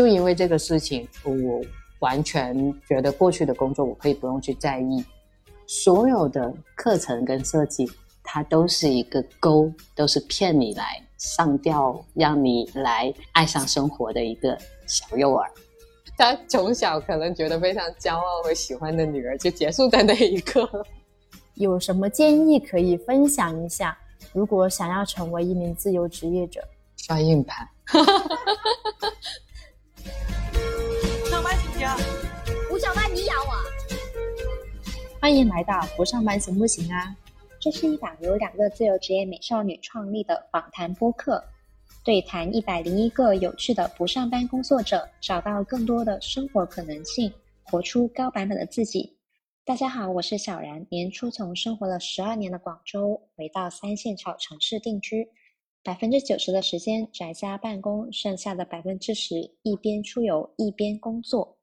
就因为这个事情，我完全觉得过去的工作我可以不用去在意。所有的课程跟设计，它都是一个钩，都是骗你来上吊，让你来爱上生活的一个小诱饵。他从小可能觉得非常骄傲和喜欢的女儿，就结束在那一刻。有什么建议可以分享一下？如果想要成为一名自由职业者，刷硬盘。上班行不行？不上班你养我？欢迎来到不上班行不行啊？这是一档由两个自由职业美少女创立的访谈播客，对谈一百零一个有趣的不上班工作者，找到更多的生活可能性，活出高版本的自己。大家好，我是小然。年初从生活了十二年的广州回到三线小城市定居，百分之九十的时间宅家办公，剩下的百分之十一边出游一边工作。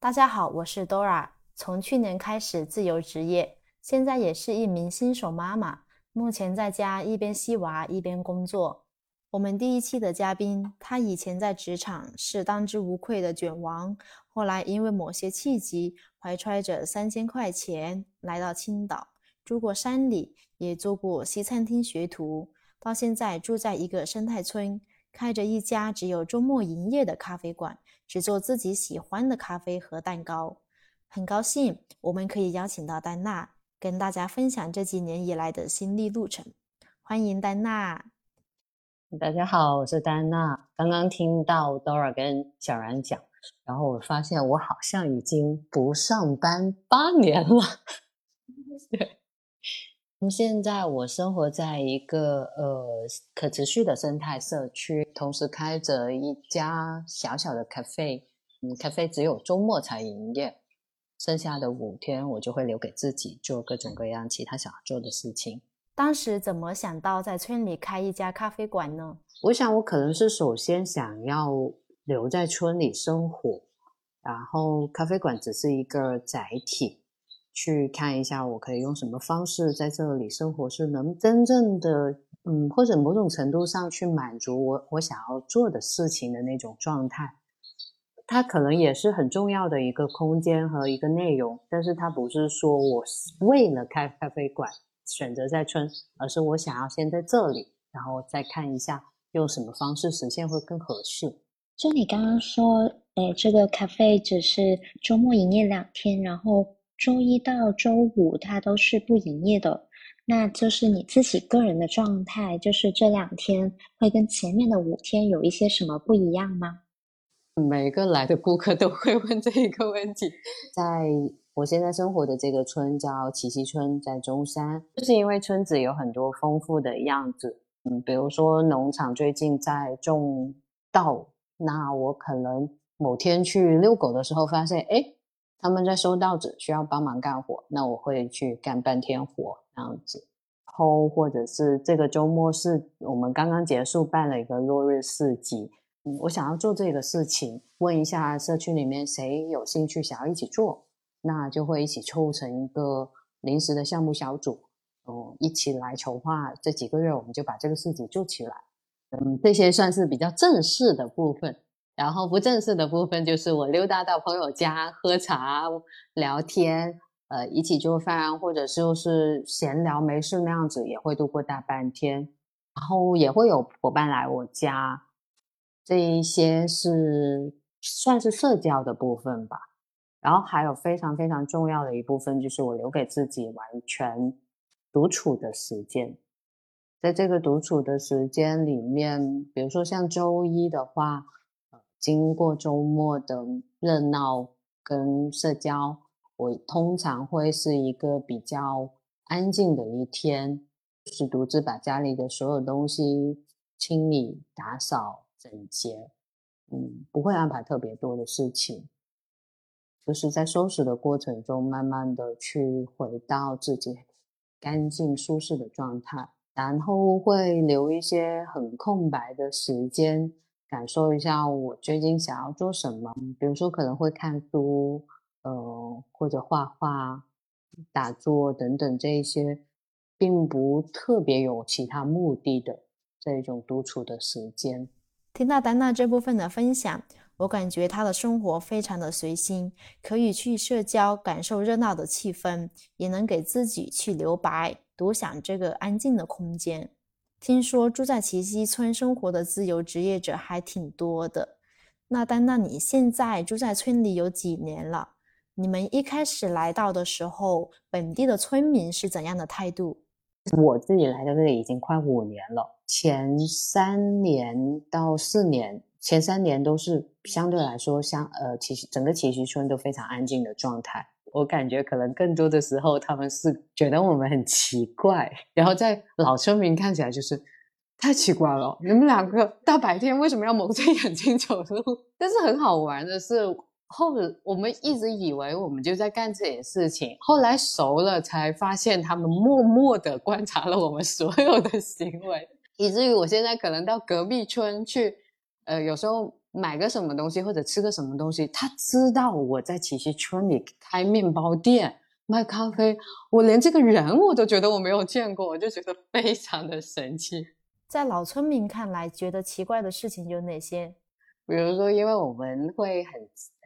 大家好，我是 Dora，从去年开始自由职业，现在也是一名新手妈妈，目前在家一边吸娃一边工作。我们第一期的嘉宾，他以前在职场是当之无愧的卷王，后来因为某些契机，怀揣着三千块钱来到青岛，住过山里，也做过西餐厅学徒，到现在住在一个生态村，开着一家只有周末营业的咖啡馆，只做自己喜欢的咖啡和蛋糕。很高兴我们可以邀请到丹娜，跟大家分享这几年以来的心历路程。欢迎丹娜。大家好，我是丹娜。刚刚听到 Dora 跟小然讲，然后我发现我好像已经不上班八年了。现在我生活在一个呃可持续的生态社区，同时开着一家小小的咖啡。嗯，咖啡只有周末才营业，剩下的五天我就会留给自己做各种各样其他想要做的事情。当时怎么想到在村里开一家咖啡馆呢？我想，我可能是首先想要留在村里生活，然后咖啡馆只是一个载体，去看一下我可以用什么方式在这里生活，是能真正的，嗯，或者某种程度上去满足我我想要做的事情的那种状态。它可能也是很重要的一个空间和一个内容，但是它不是说我为了开咖啡馆。选择在村，而是我想要先在这里，然后再看一下用什么方式实现会更合适。就你刚刚说，诶，这个咖啡只是周末营业两天，然后周一到周五它都是不营业的。那就是你自己个人的状态，就是这两天会跟前面的五天有一些什么不一样吗？每个来的顾客都会问这一个问题，在。我现在生活的这个村叫奇溪村，在中山，就是因为村子有很多丰富的样子，嗯，比如说农场最近在种稻，那我可能某天去遛狗的时候发现，哎，他们在收稻子，需要帮忙干活，那我会去干半天活这样子，后或者是这个周末是我们刚刚结束办了一个落日市集，嗯，我想要做这个事情，问一下社区里面谁有兴趣想要一起做。那就会一起凑成一个临时的项目小组，哦，一起来筹划。这几个月我们就把这个事情做起来。嗯，这些算是比较正式的部分。然后不正式的部分就是我溜达到朋友家喝茶、聊天，呃，一起做饭，或者就是闲聊没事那样子，也会度过大半天。然后也会有伙伴来我家，这一些是算是社交的部分吧。然后还有非常非常重要的一部分，就是我留给自己完全独处的时间。在这个独处的时间里面，比如说像周一的话，经过周末的热闹跟社交，我通常会是一个比较安静的一天，就是独自把家里的所有东西清理、打扫、整洁，嗯，不会安排特别多的事情。就是在收拾的过程中，慢慢的去回到自己干净舒适的状态，然后会留一些很空白的时间，感受一下我最近想要做什么。比如说可能会看书，呃，或者画画、打坐等等这一些，并不特别有其他目的的这一种独处的时间。听到丹娜这部分的分享。我感觉她的生活非常的随心，可以去社交，感受热闹的气氛，也能给自己去留白，独享这个安静的空间。听说住在奇溪村生活的自由职业者还挺多的。那丹娜，你现在住在村里有几年了？你们一开始来到的时候，本地的村民是怎样的态度？我自己来到这里已经快五年了，前三年到四年，前三年都是相对来说，相呃，其实整个奇溪村都非常安静的状态。我感觉可能更多的时候，他们是觉得我们很奇怪，然后在老村民看起来就是太奇怪了，你们两个大白天为什么要蒙着眼睛走路？但是很好玩的是，后我们一直以为我们就在干这件事情，后来熟了才发现他们默默的观察了我们所有的行为，以至于我现在可能到隔壁村去，呃，有时候。买个什么东西或者吃个什么东西，他知道我在奇溪村里开面包店卖咖啡，我连这个人我都觉得我没有见过，我就觉得非常的神奇。在老村民看来，觉得奇怪的事情有哪些？比如说，因为我们会很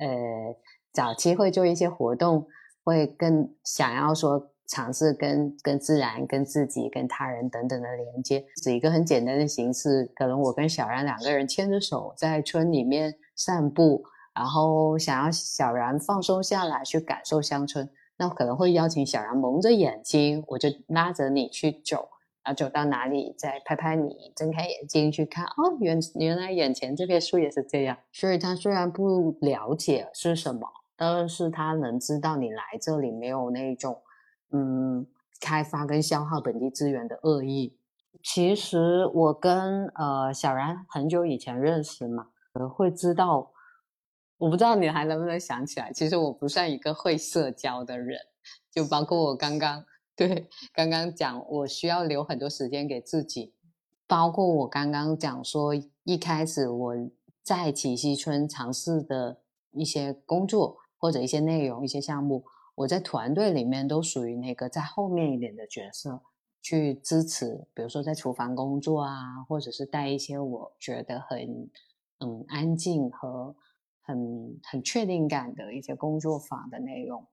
呃早期会做一些活动，会更想要说。尝试跟跟自然、跟自己、跟他人等等的连接，是一个很简单的形式。可能我跟小然两个人牵着手在村里面散步，然后想要小然放松下来去感受乡村，那可能会邀请小然蒙着眼睛，我就拉着你去走，然后走到哪里再拍拍你，睁开眼睛去看，哦，原原来眼前这片树也是这样。所以他虽然不了解是什么，但是他能知道你来这里没有那种。嗯，开发跟消耗本地资源的恶意。其实我跟呃小然很久以前认识嘛，会知道，我不知道你还能不能想起来。其实我不算一个会社交的人，就包括我刚刚对刚刚讲，我需要留很多时间给自己。包括我刚刚讲说，一开始我在启溪村尝试的一些工作或者一些内容、一些项目。我在团队里面都属于那个在后面一点的角色，去支持，比如说在厨房工作啊，或者是带一些我觉得很嗯安静和很很确定感的一些工作坊的内容。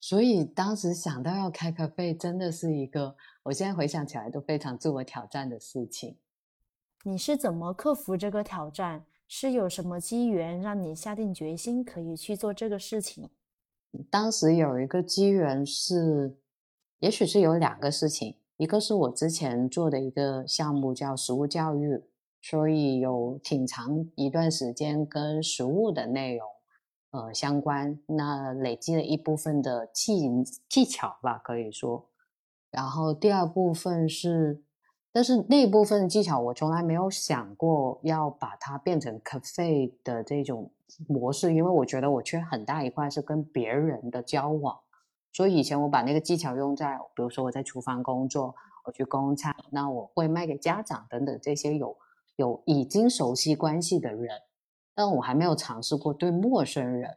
所以当时想到要开咖啡，真的是一个我现在回想起来都非常自我挑战的事情。你是怎么克服这个挑战？是有什么机缘让你下定决心可以去做这个事情？当时有一个机缘是，也许是有两个事情，一个是我之前做的一个项目叫食物教育，所以有挺长一段时间跟食物的内容呃相关，那累积了一部分的技技巧吧，可以说。然后第二部分是，但是那部分技巧我从来没有想过要把它变成 cafe 的这种。模式，因为我觉得我缺很大一块是跟别人的交往，所以以前我把那个技巧用在，比如说我在厨房工作，我去供餐，那我会卖给家长等等这些有有已经熟悉关系的人，但我还没有尝试过对陌生人。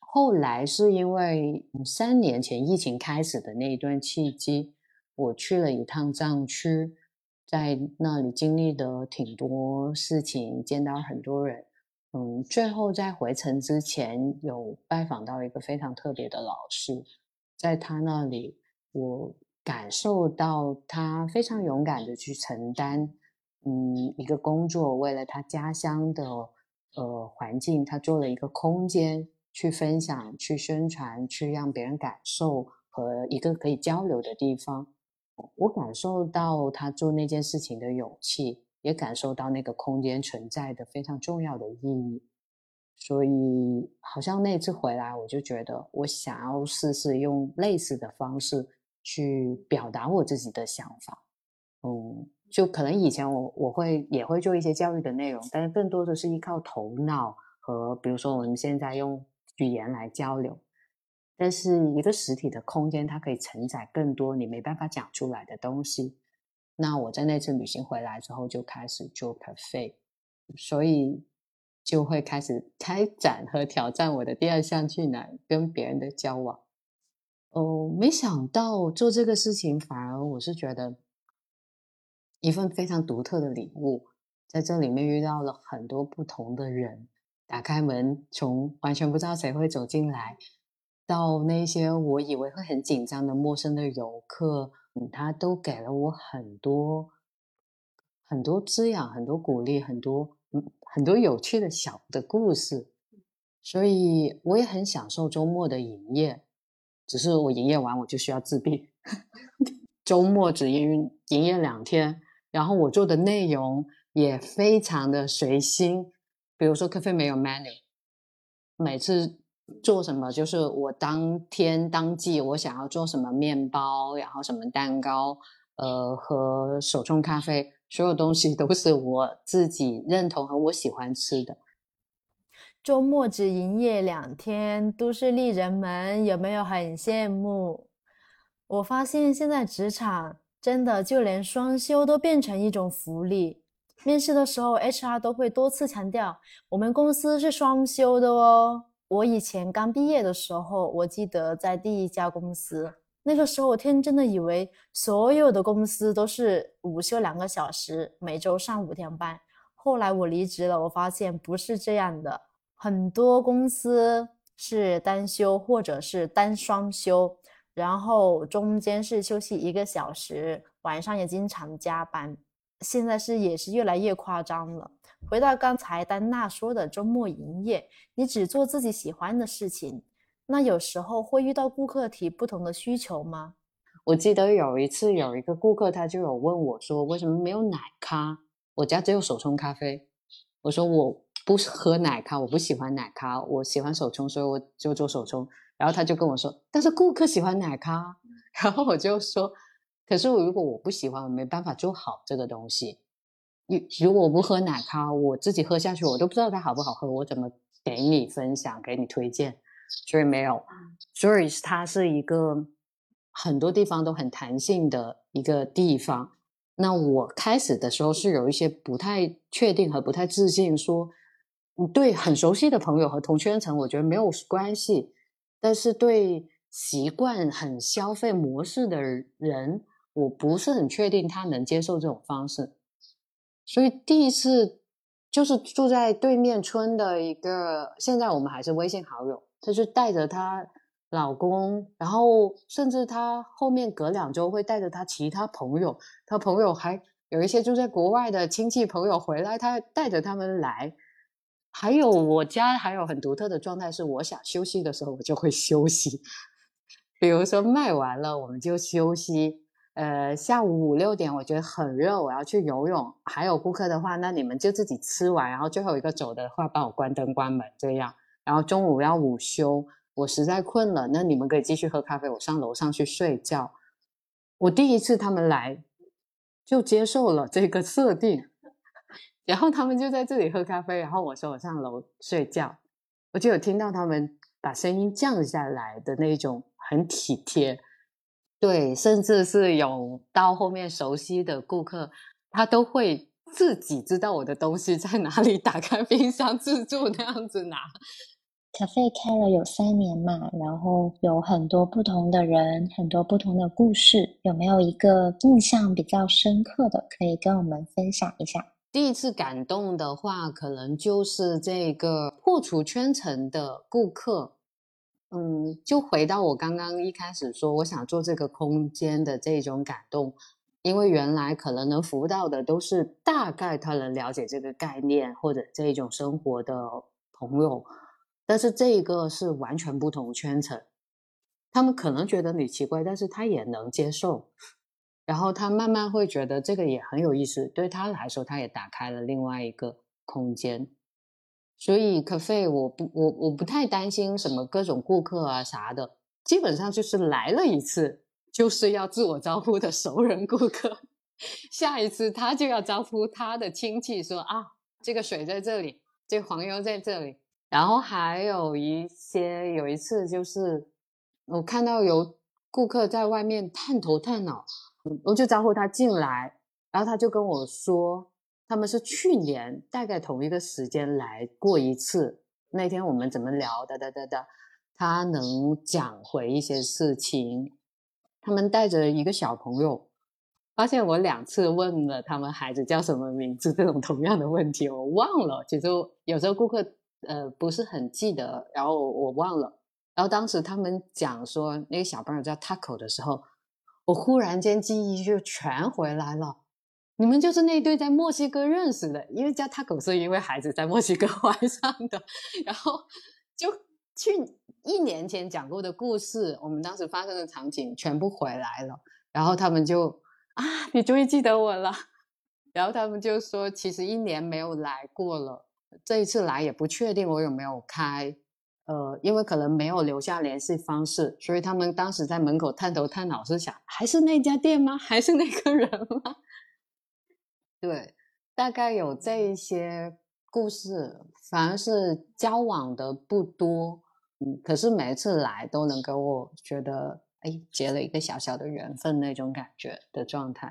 后来是因为三年前疫情开始的那一段契机，我去了一趟藏区，在那里经历的挺多事情，见到很多人。嗯，最后在回程之前有拜访到一个非常特别的老师，在他那里，我感受到他非常勇敢的去承担，嗯，一个工作，为了他家乡的呃环境，他做了一个空间去分享、去宣传、去让别人感受和一个可以交流的地方。我感受到他做那件事情的勇气。也感受到那个空间存在的非常重要的意义，所以好像那次回来，我就觉得我想要试试用类似的方式去表达我自己的想法。嗯，就可能以前我我会也会做一些教育的内容，但是更多的是依靠头脑和比如说我们现在用语言来交流，但是一个实体的空间，它可以承载更多你没办法讲出来的东西。那我在那次旅行回来之后就开始做 cafe，所以就会开始开展和挑战我的第二项技能——跟别人的交往。哦，没想到做这个事情，反而我是觉得一份非常独特的礼物，在这里面遇到了很多不同的人，打开门，从完全不知道谁会走进来，到那些我以为会很紧张的陌生的游客，他都给了我很多很多滋养，很多鼓励，很多很多有趣的小的故事，所以我也很享受周末的营业。只是我营业完我就需要自闭，周末只营营业两天，然后我做的内容也非常的随心。比如说，咖啡没有 menu，每次做什么就是我当天当季我想要做什么面包，然后什么蛋糕，呃，和手冲咖啡，所有东西都是我自己认同和我喜欢吃的。周末只营业两天，都市丽人们有没有很羡慕？我发现现在职场真的就连双休都变成一种福利。面试的时候，HR 都会多次强调，我们公司是双休的哦。我以前刚毕业的时候，我记得在第一家公司，那个时候我天真的以为所有的公司都是午休两个小时，每周上五天班。后来我离职了，我发现不是这样的，很多公司是单休或者是单双休，然后中间是休息一个小时，晚上也经常加班。现在是也是越来越夸张了。回到刚才丹娜说的周末营业，你只做自己喜欢的事情，那有时候会遇到顾客提不同的需求吗？我记得有一次有一个顾客他就有问我说，为什么没有奶咖？我家只有手冲咖啡。我说我不喝奶咖，我不喜欢奶咖，我喜欢手冲，所以我就做手冲。然后他就跟我说，但是顾客喜欢奶咖。然后我就说。可是我，如果我不喜欢，我没办法做好这个东西。如如果我不喝奶咖，我自己喝下去，我都不知道它好不好喝，我怎么给你分享、给你推荐？所以没有，所以它是一个很多地方都很弹性的一个地方。那我开始的时候是有一些不太确定和不太自信，说对很熟悉的朋友和同圈层，我觉得没有关系，但是对习惯很消费模式的人。我不是很确定他能接受这种方式，所以第一次就是住在对面村的一个，现在我们还是微信好友，她就带着她老公，然后甚至她后面隔两周会带着她其他朋友，她朋友还有一些住在国外的亲戚朋友回来，她带着他们来。还有我家还有很独特的状态是，我想休息的时候我就会休息，比如说卖完了我们就休息。呃，下午五六点我觉得很热，我要去游泳。还有顾客的话，那你们就自己吃完，然后最后一个走的话，帮我关灯关门这样。然后中午要午休，我实在困了，那你们可以继续喝咖啡，我上楼上去睡觉。我第一次他们来就接受了这个设定，然后他们就在这里喝咖啡，然后我说我上楼睡觉，我就有听到他们把声音降下来的那种很体贴。对，甚至是有到后面熟悉的顾客，他都会自己知道我的东西在哪里，打开冰箱自助那样子拿。咖啡开了有三年嘛，然后有很多不同的人，很多不同的故事，有没有一个印象比较深刻的，可以跟我们分享一下？第一次感动的话，可能就是这个破除圈层的顾客。嗯，就回到我刚刚一开始说，我想做这个空间的这种感动，因为原来可能能服务到的都是大概他能了解这个概念或者这种生活的朋友，但是这个是完全不同圈层，他们可能觉得你奇怪，但是他也能接受，然后他慢慢会觉得这个也很有意思，对他来说，他也打开了另外一个空间。所以可费我不我我不太担心什么各种顾客啊啥的，基本上就是来了一次就是要自我招呼的熟人顾客，下一次他就要招呼他的亲戚说啊这个水在这里，这黄油在这里，然后还有一些有一次就是我看到有顾客在外面探头探脑，我就招呼他进来，然后他就跟我说。他们是去年大概同一个时间来过一次，那天我们怎么聊的的的的，他能讲回一些事情。他们带着一个小朋友，发现我两次问了他们孩子叫什么名字这种同样的问题，我忘了。其实有时候顾客呃不是很记得，然后我忘了。然后当时他们讲说那个小朋友叫 Taco 的时候，我忽然间记忆就全回来了。你们就是那对在墨西哥认识的，因为叫他狗是因为孩子在墨西哥 怀上的，然后就去一年前讲过的故事，我们当时发生的场景全部回来了。然后他们就啊，你终于记得我了。然后他们就说，其实一年没有来过了，这一次来也不确定我有没有开，呃，因为可能没有留下联系方式，所以他们当时在门口探头探脑，是想还是那家店吗？还是那个人吗？对，大概有这一些故事，反而是交往的不多，嗯，可是每一次来都能给我觉得，哎，结了一个小小的缘分那种感觉的状态。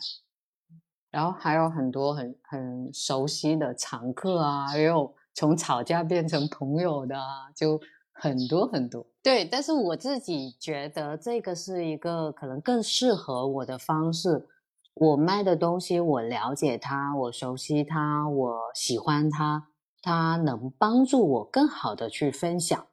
然后还有很多很很熟悉的常客啊，也有从吵架变成朋友的啊，就很多很多。对，但是我自己觉得这个是一个可能更适合我的方式。我卖的东西，我了解它，我熟悉它，我喜欢它，它能帮助我更好的去分享。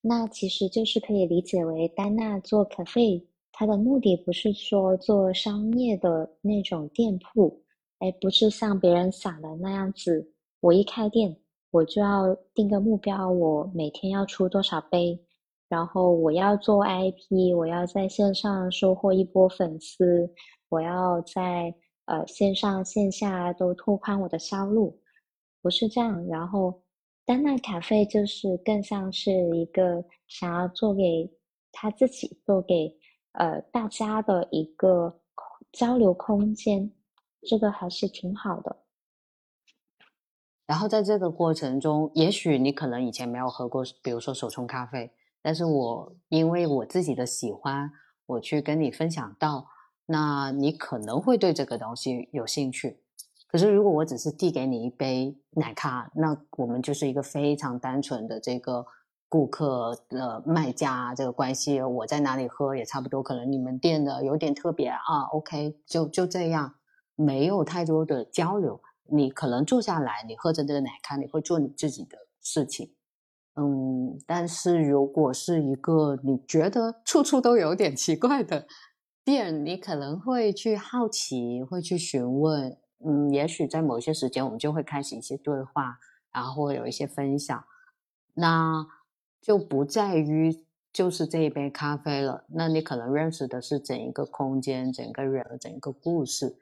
那其实就是可以理解为丹娜做 cafe。它的目的不是说做商业的那种店铺，哎，不是像别人想的那样子。我一开店，我就要定个目标，我每天要出多少杯，然后我要做 IP，我要在线上收获一波粉丝，我要在呃线上线下都拓宽我的销路，不是这样。然后，丹娜咖啡就是更像是一个想要做给他自己，做给。呃，大家的一个交流空间，这个还是挺好的。然后在这个过程中，也许你可能以前没有喝过，比如说手冲咖啡，但是我因为我自己的喜欢，我去跟你分享到，那你可能会对这个东西有兴趣。可是如果我只是递给你一杯奶咖，那我们就是一个非常单纯的这个。顾客的卖家这个关系，我在哪里喝也差不多。可能你们店的有点特别啊，OK，就就这样，没有太多的交流。你可能坐下来，你喝着这个奶咖，你会做你自己的事情，嗯。但是如果是一个你觉得处处都有点奇怪的店，你可能会去好奇，会去询问，嗯，也许在某些时间，我们就会开始一些对话，然后会有一些分享，那。就不在于就是这一杯咖啡了，那你可能认识的是整一个空间、整个人、整个故事。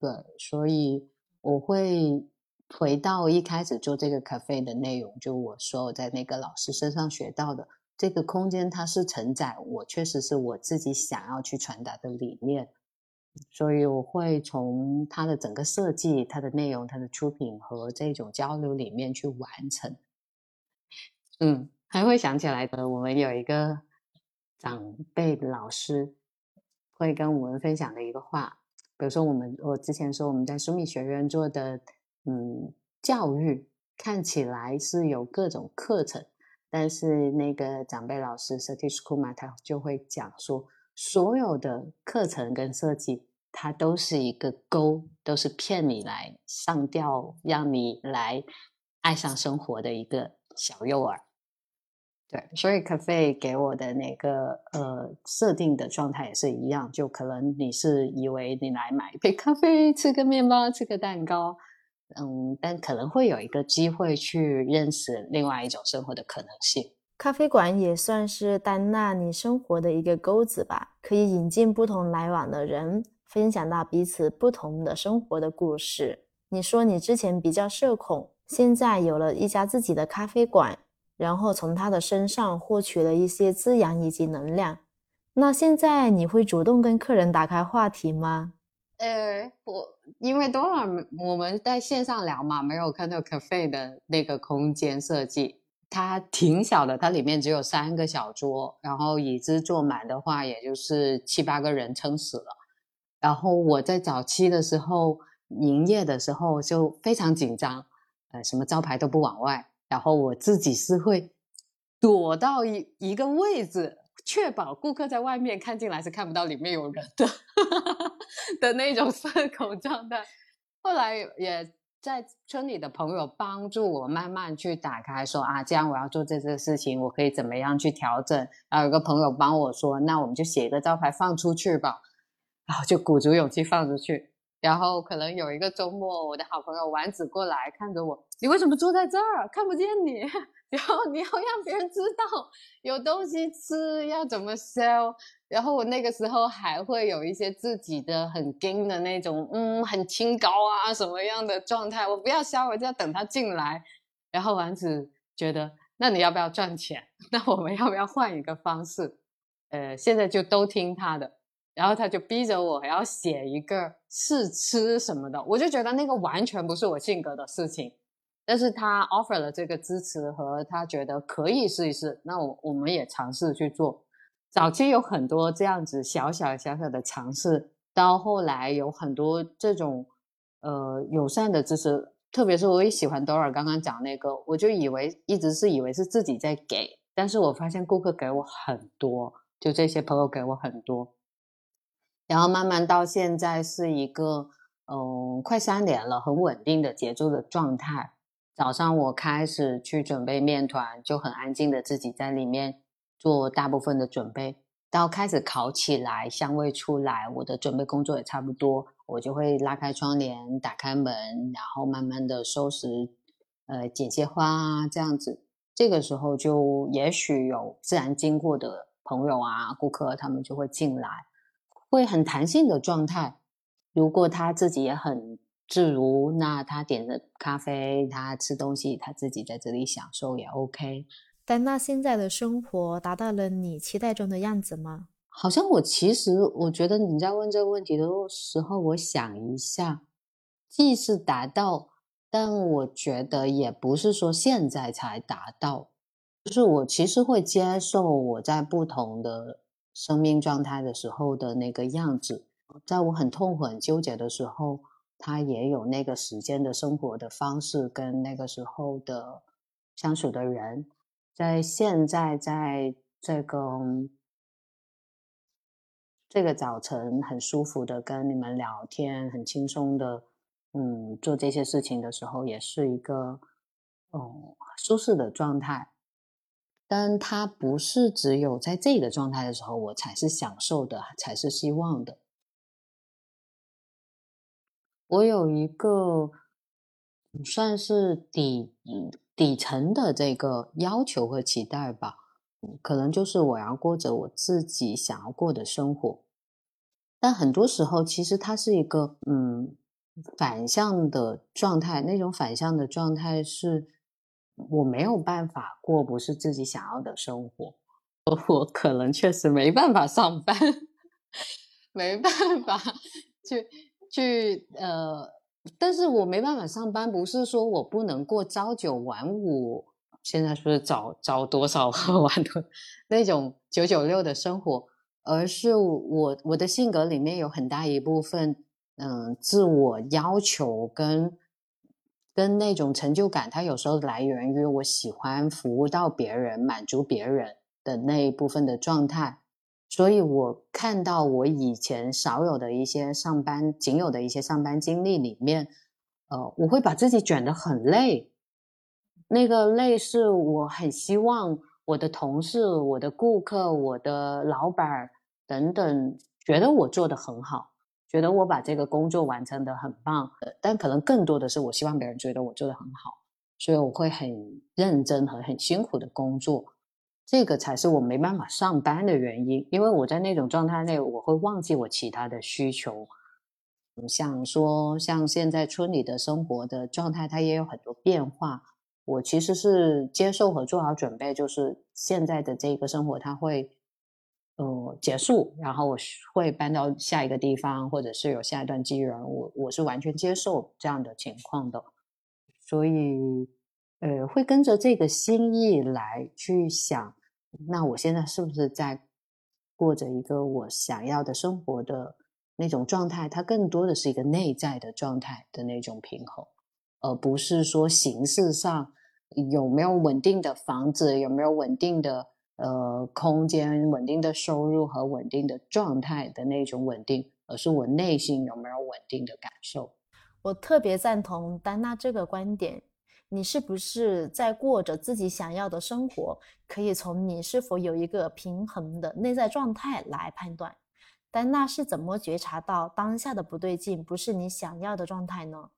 对，所以我会回到一开始做这个咖啡的内容，就我说我在那个老师身上学到的这个空间，它是承载我确实是我自己想要去传达的理念，所以我会从它的整个设计、它的内容、它的出品和这种交流里面去完成。嗯。还会想起来的，我们有一个长辈老师会跟我们分享的一个话，比如说我们我之前说我们在苏米学院做的，嗯，教育看起来是有各种课程，但是那个长辈老师 Satish Kumar 他就会讲说，所有的课程跟设计，它都是一个钩，都是骗你来上吊，让你来爱上生活的一个小诱饵。对，所以 cafe 给我的那个呃设定的状态也是一样，就可能你是以为你来买一杯咖啡，吃个面包，吃个蛋糕，嗯，但可能会有一个机会去认识另外一种生活的可能性。咖啡馆也算是丹娜你生活的一个钩子吧，可以引进不同来往的人，分享到彼此不同的生活的故事。你说你之前比较社恐，现在有了一家自己的咖啡馆。然后从他的身上获取了一些滋养以及能量。那现在你会主动跟客人打开话题吗？呃，我因为多少我们在线上聊嘛，没有看到 cafe 的那个空间设计，它挺小的，它里面只有三个小桌，然后椅子坐满的话，也就是七八个人撑死了。然后我在早期的时候营业的时候就非常紧张，呃，什么招牌都不往外。然后我自己是会躲到一一个位置，确保顾客在外面看进来是看不到里面有人的的那种社恐 状态。后来也在村里的朋友帮助我慢慢去打开，说啊，这样我要做这件事情，我可以怎么样去调整？然后有个朋友帮我说，那我们就写一个招牌放出去吧，然后就鼓足勇气放出去。然后可能有一个周末，我的好朋友丸子过来看着我，你为什么坐在这儿？看不见你。然后你要让别人知道有东西吃，要怎么 sell。然后我那个时候还会有一些自己的很硬的那种，嗯，很清高啊什么样的状态。我不要销，我就要等他进来。然后丸子觉得，那你要不要赚钱？那我们要不要换一个方式？呃，现在就都听他的。然后他就逼着我要写一个试吃什么的，我就觉得那个完全不是我性格的事情。但是他 offer 了这个支持和他觉得可以试一试，那我我们也尝试去做。早期有很多这样子小小小小的尝试，到后来有很多这种呃友善的支持，特别是我也喜欢 Dora 刚刚讲那个，我就以为一直是以为是自己在给，但是我发现顾客给我很多，就这些朋友给我很多。然后慢慢到现在是一个，嗯，快三年了，很稳定的节奏的状态。早上我开始去准备面团，就很安静的自己在里面做大部分的准备。到开始烤起来，香味出来，我的准备工作也差不多，我就会拉开窗帘，打开门，然后慢慢的收拾，呃，剪些花啊，这样子。这个时候就也许有自然经过的朋友啊、顾客，他们就会进来。会很弹性的状态，如果他自己也很自如，那他点的咖啡，他吃东西，他自己在这里享受也 OK。但那现在的生活达到了你期待中的样子吗？好像我其实我觉得你在问这个问题的时候，我想一下，既是达到，但我觉得也不是说现在才达到，就是我其实会接受我在不同的。生命状态的时候的那个样子，在我很痛苦、很纠结的时候，他也有那个时间的生活的方式跟那个时候的相处的人。在现在，在这个这个早晨很舒服的跟你们聊天，很轻松的，嗯，做这些事情的时候，也是一个哦舒适的状态。但它不是只有在这个状态的时候，我才是享受的，才是希望的。我有一个算是底底层的这个要求和期待吧，可能就是我要过着我自己想要过的生活。但很多时候，其实它是一个嗯反向的状态，那种反向的状态是。我没有办法过不是自己想要的生活，我可能确实没办法上班，没办法去去呃，但是我没办法上班，不是说我不能过朝九晚五，现在说早早多少 晚多那种九九六的生活，而是我我的性格里面有很大一部分，嗯，自我要求跟。跟那种成就感，它有时候来源于我喜欢服务到别人、满足别人的那一部分的状态。所以我看到我以前少有的一些上班、仅有的一些上班经历里面，呃，我会把自己卷得很累。那个累是我很希望我的同事、我的顾客、我的老板等等觉得我做的很好。觉得我把这个工作完成的很棒，但可能更多的是我希望别人觉得我做的很好，所以我会很认真和很辛苦的工作，这个才是我没办法上班的原因。因为我在那种状态内，我会忘记我其他的需求。想说像现在村里的生活的状态，它也有很多变化。我其实是接受和做好准备，就是现在的这个生活，它会。呃，结束，然后我会搬到下一个地方，或者是有下一段机缘，我我是完全接受这样的情况的，所以呃，会跟着这个心意来去想，那我现在是不是在过着一个我想要的生活的那种状态？它更多的是一个内在的状态的那种平衡，而不是说形式上有没有稳定的房子，有没有稳定的。呃，空间稳定的收入和稳定的状态的那种稳定，而是我内心有没有稳定的感受。我特别赞同丹娜这个观点。你是不是在过着自己想要的生活？可以从你是否有一个平衡的内在状态来判断。丹娜是怎么觉察到当下的不对劲，不是你想要的状态呢？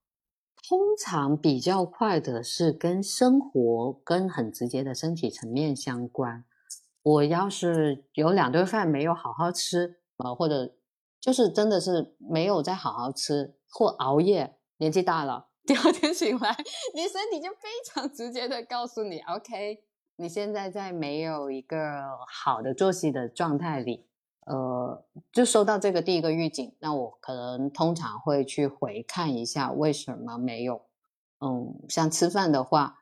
通常比较快的是跟生活跟很直接的身体层面相关。我要是有两顿饭没有好好吃啊，或者就是真的是没有再好好吃，或熬夜，年纪大了。第二天醒来，你身体就非常直接的告诉你，OK，你现在在没有一个好的作息的状态里，呃，就收到这个第一个预警，那我可能通常会去回看一下为什么没有。嗯，像吃饭的话，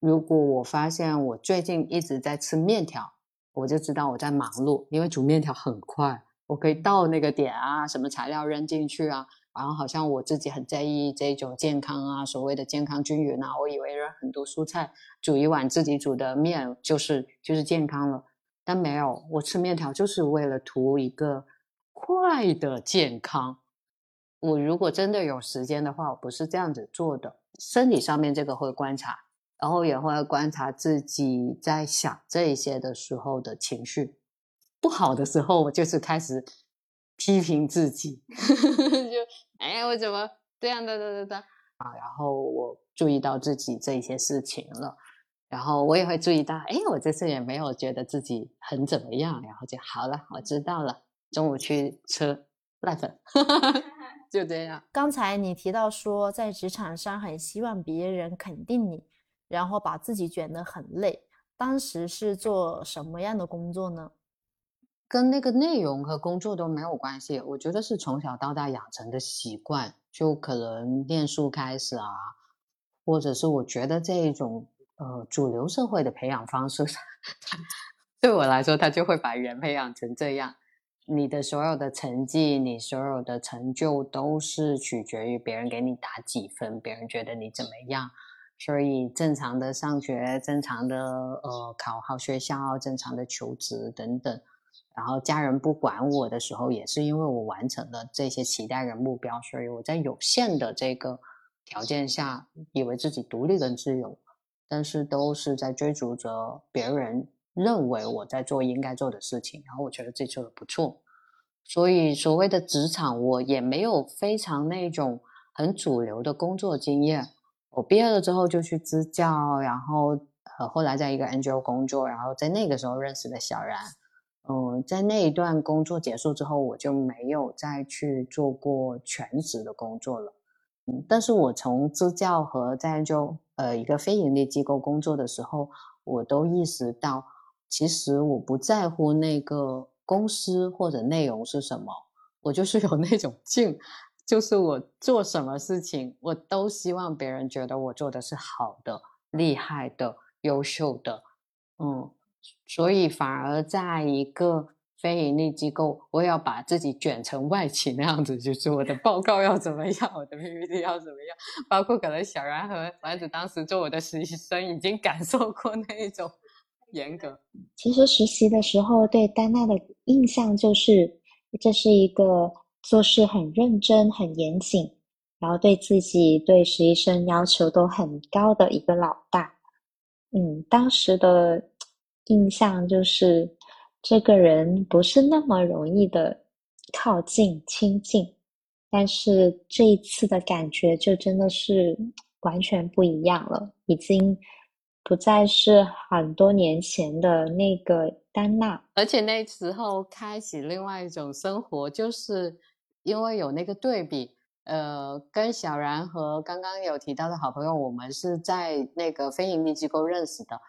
如果我发现我最近一直在吃面条，我就知道我在忙碌，因为煮面条很快，我可以到那个点啊，什么材料扔进去啊。然后好像我自己很在意这种健康啊，所谓的健康均匀啊，我以为很多蔬菜，煮一碗自己煮的面就是就是健康了，但没有，我吃面条就是为了图一个快的健康。我如果真的有时间的话，我不是这样子做的。身体上面这个会观察，然后也会观察自己在想这些的时候的情绪，不好的时候我就是开始。批评自己，就哎，我怎么这样的的的的啊？然后我注意到自己这些事情了，然后我也会注意到，哎，我这次也没有觉得自己很怎么样，然后就好了，我知道了。中午去吃辣粉，就这样。刚才你提到说，在职场上很希望别人肯定你，然后把自己卷得很累。当时是做什么样的工作呢？跟那个内容和工作都没有关系，我觉得是从小到大养成的习惯，就可能念书开始啊，或者是我觉得这一种呃主流社会的培养方式，对我来说，他就会把人培养成这样。你的所有的成绩，你所有的成就，都是取决于别人给你打几分，别人觉得你怎么样。所以正常的上学，正常的呃考好学校，正常的求职等等。然后家人不管我的时候，也是因为我完成了这些期待的目标，所以我在有限的这个条件下，以为自己独立跟自由，但是都是在追逐着别人认为我在做应该做的事情，然后我觉得自己做的不错，所以所谓的职场，我也没有非常那种很主流的工作经验。我毕业了之后就去支教，然后呃后来在一个 NGO 工作，然后在那个时候认识了小然。嗯，在那一段工作结束之后，我就没有再去做过全职的工作了。嗯，但是我从支教和在就呃一个非盈利机构工作的时候，我都意识到，其实我不在乎那个公司或者内容是什么，我就是有那种 劲，就是我做什么事情，我都希望别人觉得我做的是好的、厉害的、优秀的。嗯。所以反而在一个非盈利机构，我要把自己卷成外企那样子，就是我的报告要怎么样，我的 PPT 要怎么样，包括可能小然和丸子当时做我的实习生，已经感受过那一种严格。其实实习的时候对丹娜的印象就是，这是一个做事很认真、很严谨，然后对自己、对实习生要求都很高的一个老大。嗯，当时的。印象就是这个人不是那么容易的靠近亲近，但是这一次的感觉就真的是完全不一样了，已经不再是很多年前的那个丹娜，而且那时候开启另外一种生活，就是因为有那个对比，呃，跟小然和刚刚有提到的好朋友，我们是在那个非盈利机构认识的。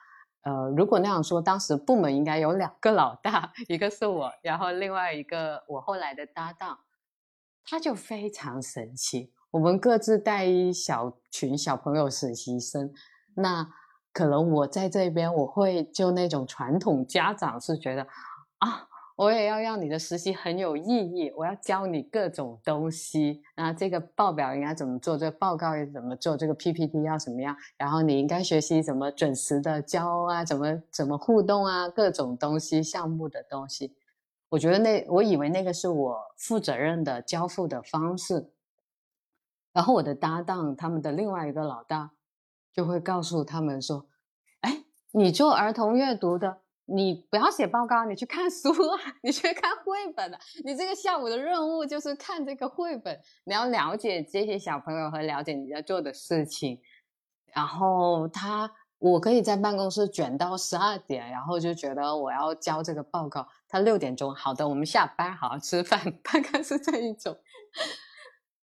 呃，如果那样说，当时部门应该有两个老大，一个是我，然后另外一个我后来的搭档，他就非常神奇。我们各自带一小群小朋友实习生，那可能我在这边，我会就那种传统家长是觉得啊。我也要让你的实习很有意义，我要教你各种东西。那这个报表应该怎么做？这个报告要怎么做？这个 PPT 要什么样？然后你应该学习怎么准时的交啊，怎么怎么互动啊，各种东西项目的东西。我觉得那我以为那个是我负责任的交付的方式。然后我的搭档他们的另外一个老大就会告诉他们说：“哎，你做儿童阅读的。”你不要写报告，你去看书啊，你去看绘本的。你这个下午的任务就是看这个绘本，你要了解这些小朋友和了解你要做的事情。然后他，我可以在办公室卷到十二点，然后就觉得我要交这个报告。他六点钟，好的，我们下班好好吃饭，大概是这一种，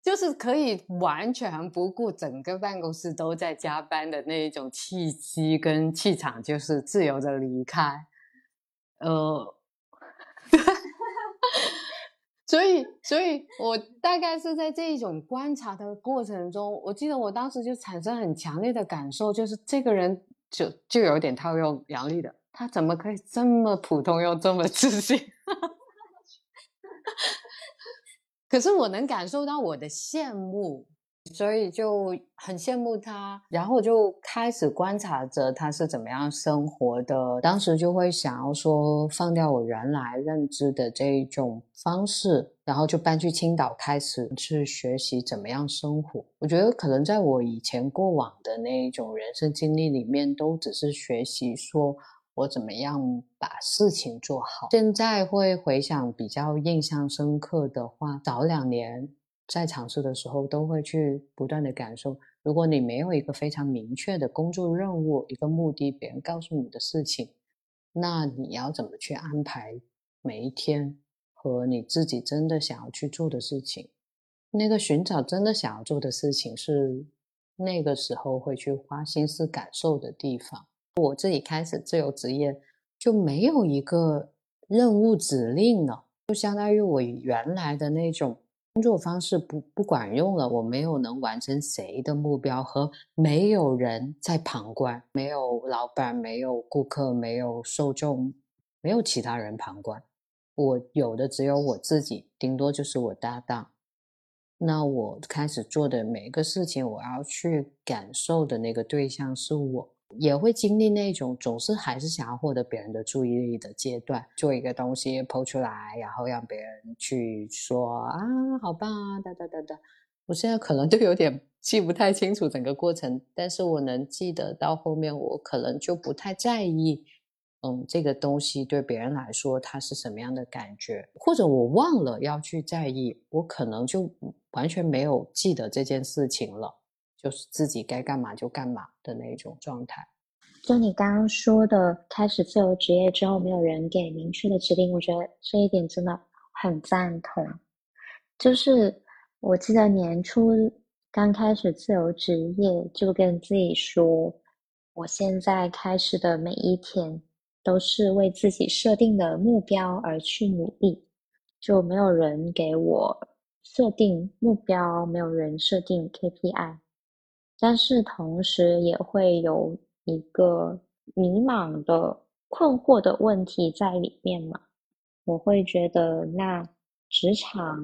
就是可以完全不顾整个办公室都在加班的那一种气息跟气场，就是自由的离开。呃，所以，所以我大概是在这一种观察的过程中，我记得我当时就产生很强烈的感受，就是这个人就就有点套用杨丽的，他怎么可以这么普通又这么自信？可是我能感受到我的羡慕。所以就很羡慕他，然后就开始观察着他是怎么样生活的。当时就会想要说放掉我原来认知的这一种方式，然后就搬去青岛，开始去学习怎么样生活。我觉得可能在我以前过往的那一种人生经历里面，都只是学习说我怎么样把事情做好。现在会回想比较印象深刻的话，早两年。在尝试的时候，都会去不断的感受。如果你没有一个非常明确的工作任务、一个目的，别人告诉你的事情，那你要怎么去安排每一天和你自己真的想要去做的事情？那个寻找真的想要做的事情，是那个时候会去花心思感受的地方。我自己开始自由职业，就没有一个任务指令了，就相当于我原来的那种。工作方式不不管用了，我没有能完成谁的目标，和没有人在旁观，没有老板，没有顾客，没有受众，没有其他人旁观，我有的只有我自己，顶多就是我搭档。那我开始做的每一个事情，我要去感受的那个对象是我。也会经历那种总是还是想要获得别人的注意力的阶段，做一个东西抛出来，然后让别人去说啊，好棒啊，哒哒哒哒。我现在可能都有点记不太清楚整个过程，但是我能记得到后面，我可能就不太在意，嗯，这个东西对别人来说它是什么样的感觉，或者我忘了要去在意，我可能就完全没有记得这件事情了。就是自己该干嘛就干嘛的那种状态。就你刚刚说的，开始自由职业之后，没有人给明确的指令，我觉得这一点真的很赞同。就是我记得年初刚开始自由职业，就跟自己说，我现在开始的每一天都是为自己设定的目标而去努力，就没有人给我设定目标，没有人设定 KPI。但是同时也会有一个迷茫的、困惑的问题在里面嘛？我会觉得，那职场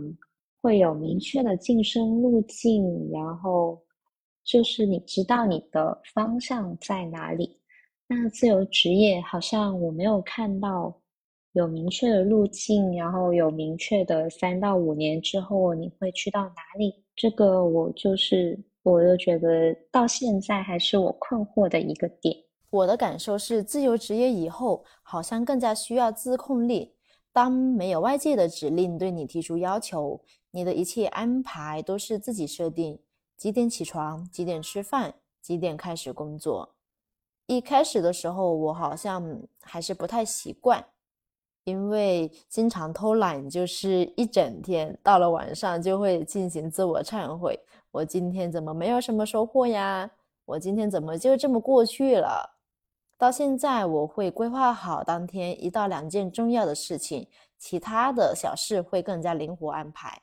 会有明确的晋升路径，然后就是你知道你的方向在哪里。那自由职业好像我没有看到有明确的路径，然后有明确的三到五年之后你会去到哪里？这个我就是。我就觉得到现在还是我困惑的一个点。我的感受是，自由职业以后好像更加需要自控力。当没有外界的指令对你提出要求，你的一切安排都是自己设定：几点起床，几点吃饭，几点开始工作。一开始的时候，我好像还是不太习惯。因为经常偷懒，就是一整天到了晚上就会进行自我忏悔。我今天怎么没有什么收获呀？我今天怎么就这么过去了？到现在我会规划好当天一到两件重要的事情，其他的小事会更加灵活安排。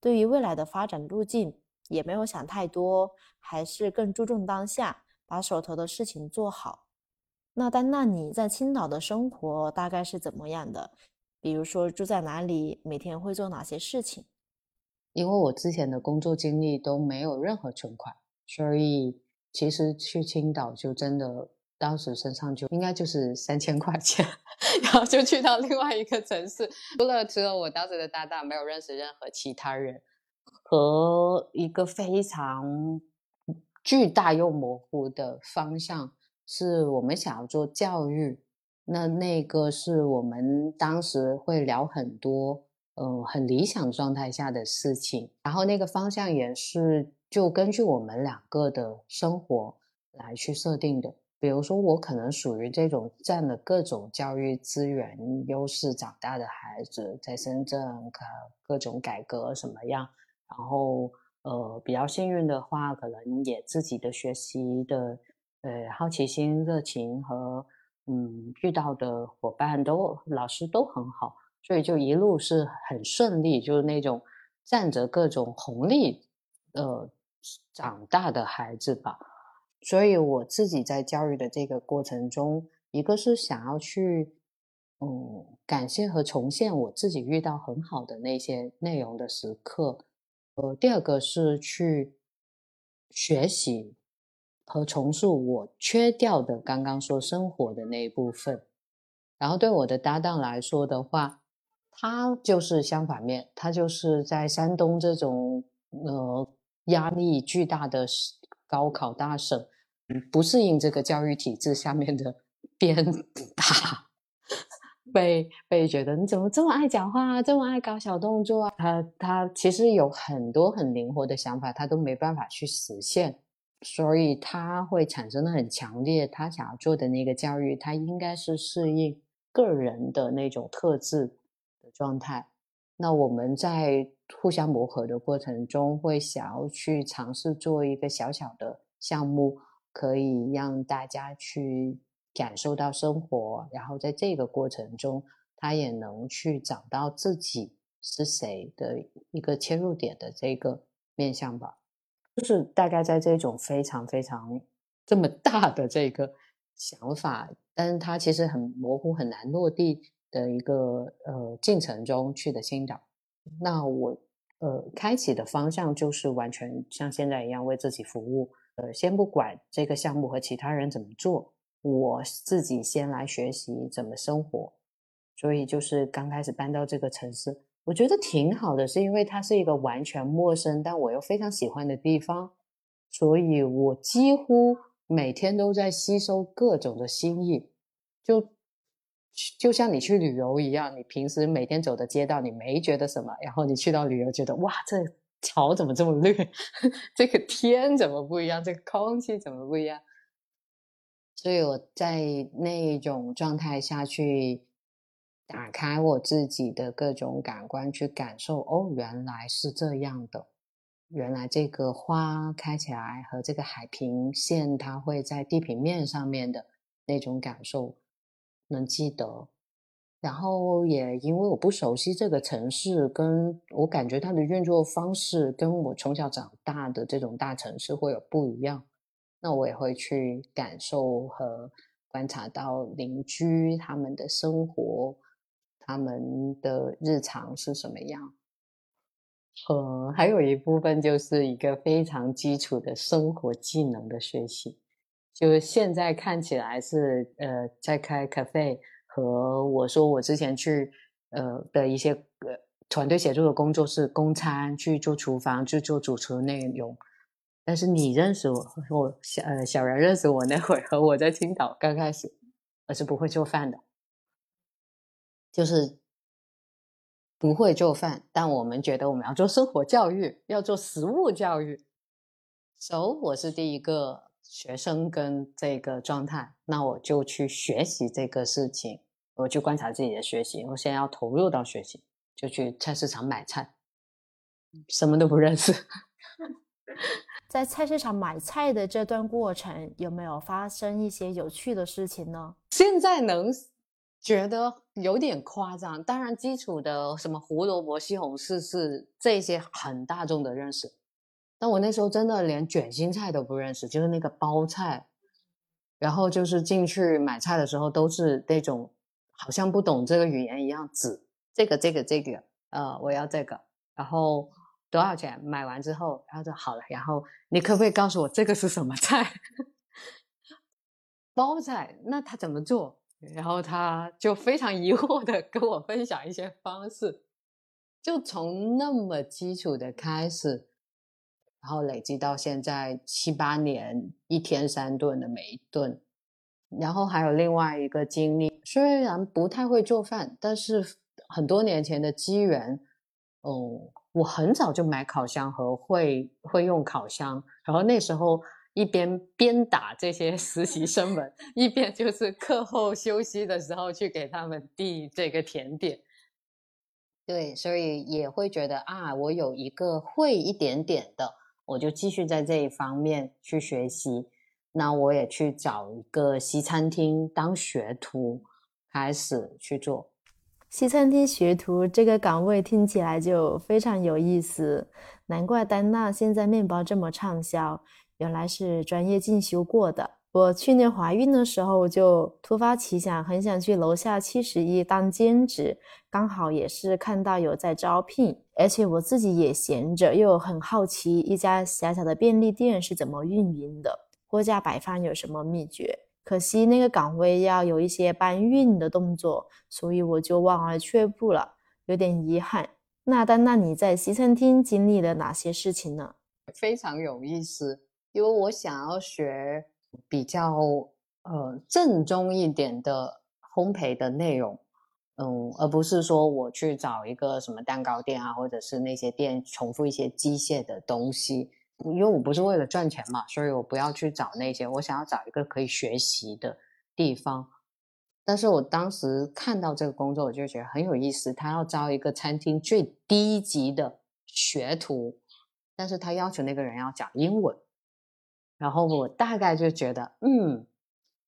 对于未来的发展路径也没有想太多，还是更注重当下，把手头的事情做好。那丹娜，你在青岛的生活大概是怎么样的？比如说住在哪里，每天会做哪些事情？因为我之前的工作经历都没有任何存款，所以其实去青岛就真的当时身上就应该就是三千块钱，然后就去到另外一个城市，除了只有我当时的搭档，没有认识任何其他人。和一个非常巨大又模糊的方向，是我们想要做教育。那那个是我们当时会聊很多，嗯，很理想状态下的事情。然后那个方向也是就根据我们两个的生活来去设定的。比如说，我可能属于这种占了各种教育资源优势长大的孩子，在深圳可各种改革什么样。然后，呃，比较幸运的话，可能也自己的学习的，呃，好奇心、热情和，嗯，遇到的伙伴都老师都很好，所以就一路是很顺利，就是那种占着各种红利，呃，长大的孩子吧。所以我自己在教育的这个过程中，一个是想要去，嗯，感谢和重现我自己遇到很好的那些内容的时刻。呃，第二个是去学习和重塑我缺掉的刚刚说生活的那一部分。然后对我的搭档来说的话，他就是相反面，他就是在山东这种呃压力巨大的高考大省，不适应这个教育体制下面的鞭打。被被觉得你怎么这么爱讲话，这么爱搞小动作啊？他他其实有很多很灵活的想法，他都没办法去实现，所以他会产生的很强烈。他想要做的那个教育，他应该是适应个人的那种特质状态。那我们在互相磨合的过程中，会想要去尝试做一个小小的项目，可以让大家去。感受到生活，然后在这个过程中，他也能去找到自己是谁的一个切入点的这个面向吧。就是大概在这种非常非常这么大的这个想法，但是它其实很模糊、很难落地的一个呃进程中去的青岛。那我呃开启的方向就是完全像现在一样为自己服务。呃，先不管这个项目和其他人怎么做。我自己先来学习怎么生活，所以就是刚开始搬到这个城市，我觉得挺好的，是因为它是一个完全陌生但我又非常喜欢的地方，所以我几乎每天都在吸收各种的新意，就就像你去旅游一样，你平时每天走的街道你没觉得什么，然后你去到旅游觉得哇，这草怎么这么绿，这个天怎么不一样，这个空气怎么不一样。所以我在那种状态下去打开我自己的各种感官，去感受哦，原来是这样的，原来这个花开起来和这个海平线它会在地平面上面的那种感受能记得，然后也因为我不熟悉这个城市，跟我感觉它的运作方式跟我从小长大的这种大城市会有不一样。那我也会去感受和观察到邻居他们的生活，他们的日常是什么样。呃，还有一部分就是一个非常基础的生活技能的学习。就现在看起来是呃在开 cafe，和我说我之前去呃的一些呃团队协作的工作是供餐，去做厨房，去做主厨内容。但是你认识我，我小呃小然认识我那会儿，和我在青岛刚开始，我是不会做饭的，就是不会做饭。但我们觉得我们要做生活教育，要做食物教育。so, 我是第一个学生跟这个状态，那我就去学习这个事情，我去观察自己的学习。我现在要投入到学习，就去菜市场买菜，什么都不认识。在菜市场买菜的这段过程，有没有发生一些有趣的事情呢？现在能觉得有点夸张。当然，基础的什么胡萝卜、西红柿是这些很大众的认识，但我那时候真的连卷心菜都不认识，就是那个包菜。然后就是进去买菜的时候，都是那种好像不懂这个语言一样，指这个、这个、这个，呃，我要这个，然后。多少钱？买完之后，然后就好了。然后你可不可以告诉我这个是什么菜？包菜？那他怎么做？然后他就非常疑惑的跟我分享一些方式。就从那么基础的开始，然后累积到现在七八年，一天三顿的每一顿。然后还有另外一个经历，虽然不太会做饭，但是很多年前的机缘，哦，我很早就买烤箱和会会用烤箱，然后那时候一边鞭打这些 实习生们，一边就是课后休息的时候去给他们递这个甜点。对，所以也会觉得啊，我有一个会一点点的，我就继续在这一方面去学习。那我也去找一个西餐厅当学徒，开始去做西餐厅学徒这个岗位，听起来就非常有意思。难怪丹娜现在面包这么畅销，原来是专业进修过的。我去年怀孕的时候我就突发奇想，很想去楼下七十一当兼职，刚好也是看到有在招聘，而且我自己也闲着，又很好奇一家小小的便利店是怎么运营的。货架摆放有什么秘诀？可惜那个岗位要有一些搬运的动作，所以我就望而却步了，有点遗憾。那丹娜，你在西餐厅经历了哪些事情呢？非常有意思，因为我想要学比较呃正宗一点的烘焙的内容，嗯，而不是说我去找一个什么蛋糕店啊，或者是那些店重复一些机械的东西。因为我不是为了赚钱嘛，所以我不要去找那些。我想要找一个可以学习的地方。但是我当时看到这个工作，我就觉得很有意思。他要招一个餐厅最低级的学徒，但是他要求那个人要讲英文。然后我大概就觉得，嗯，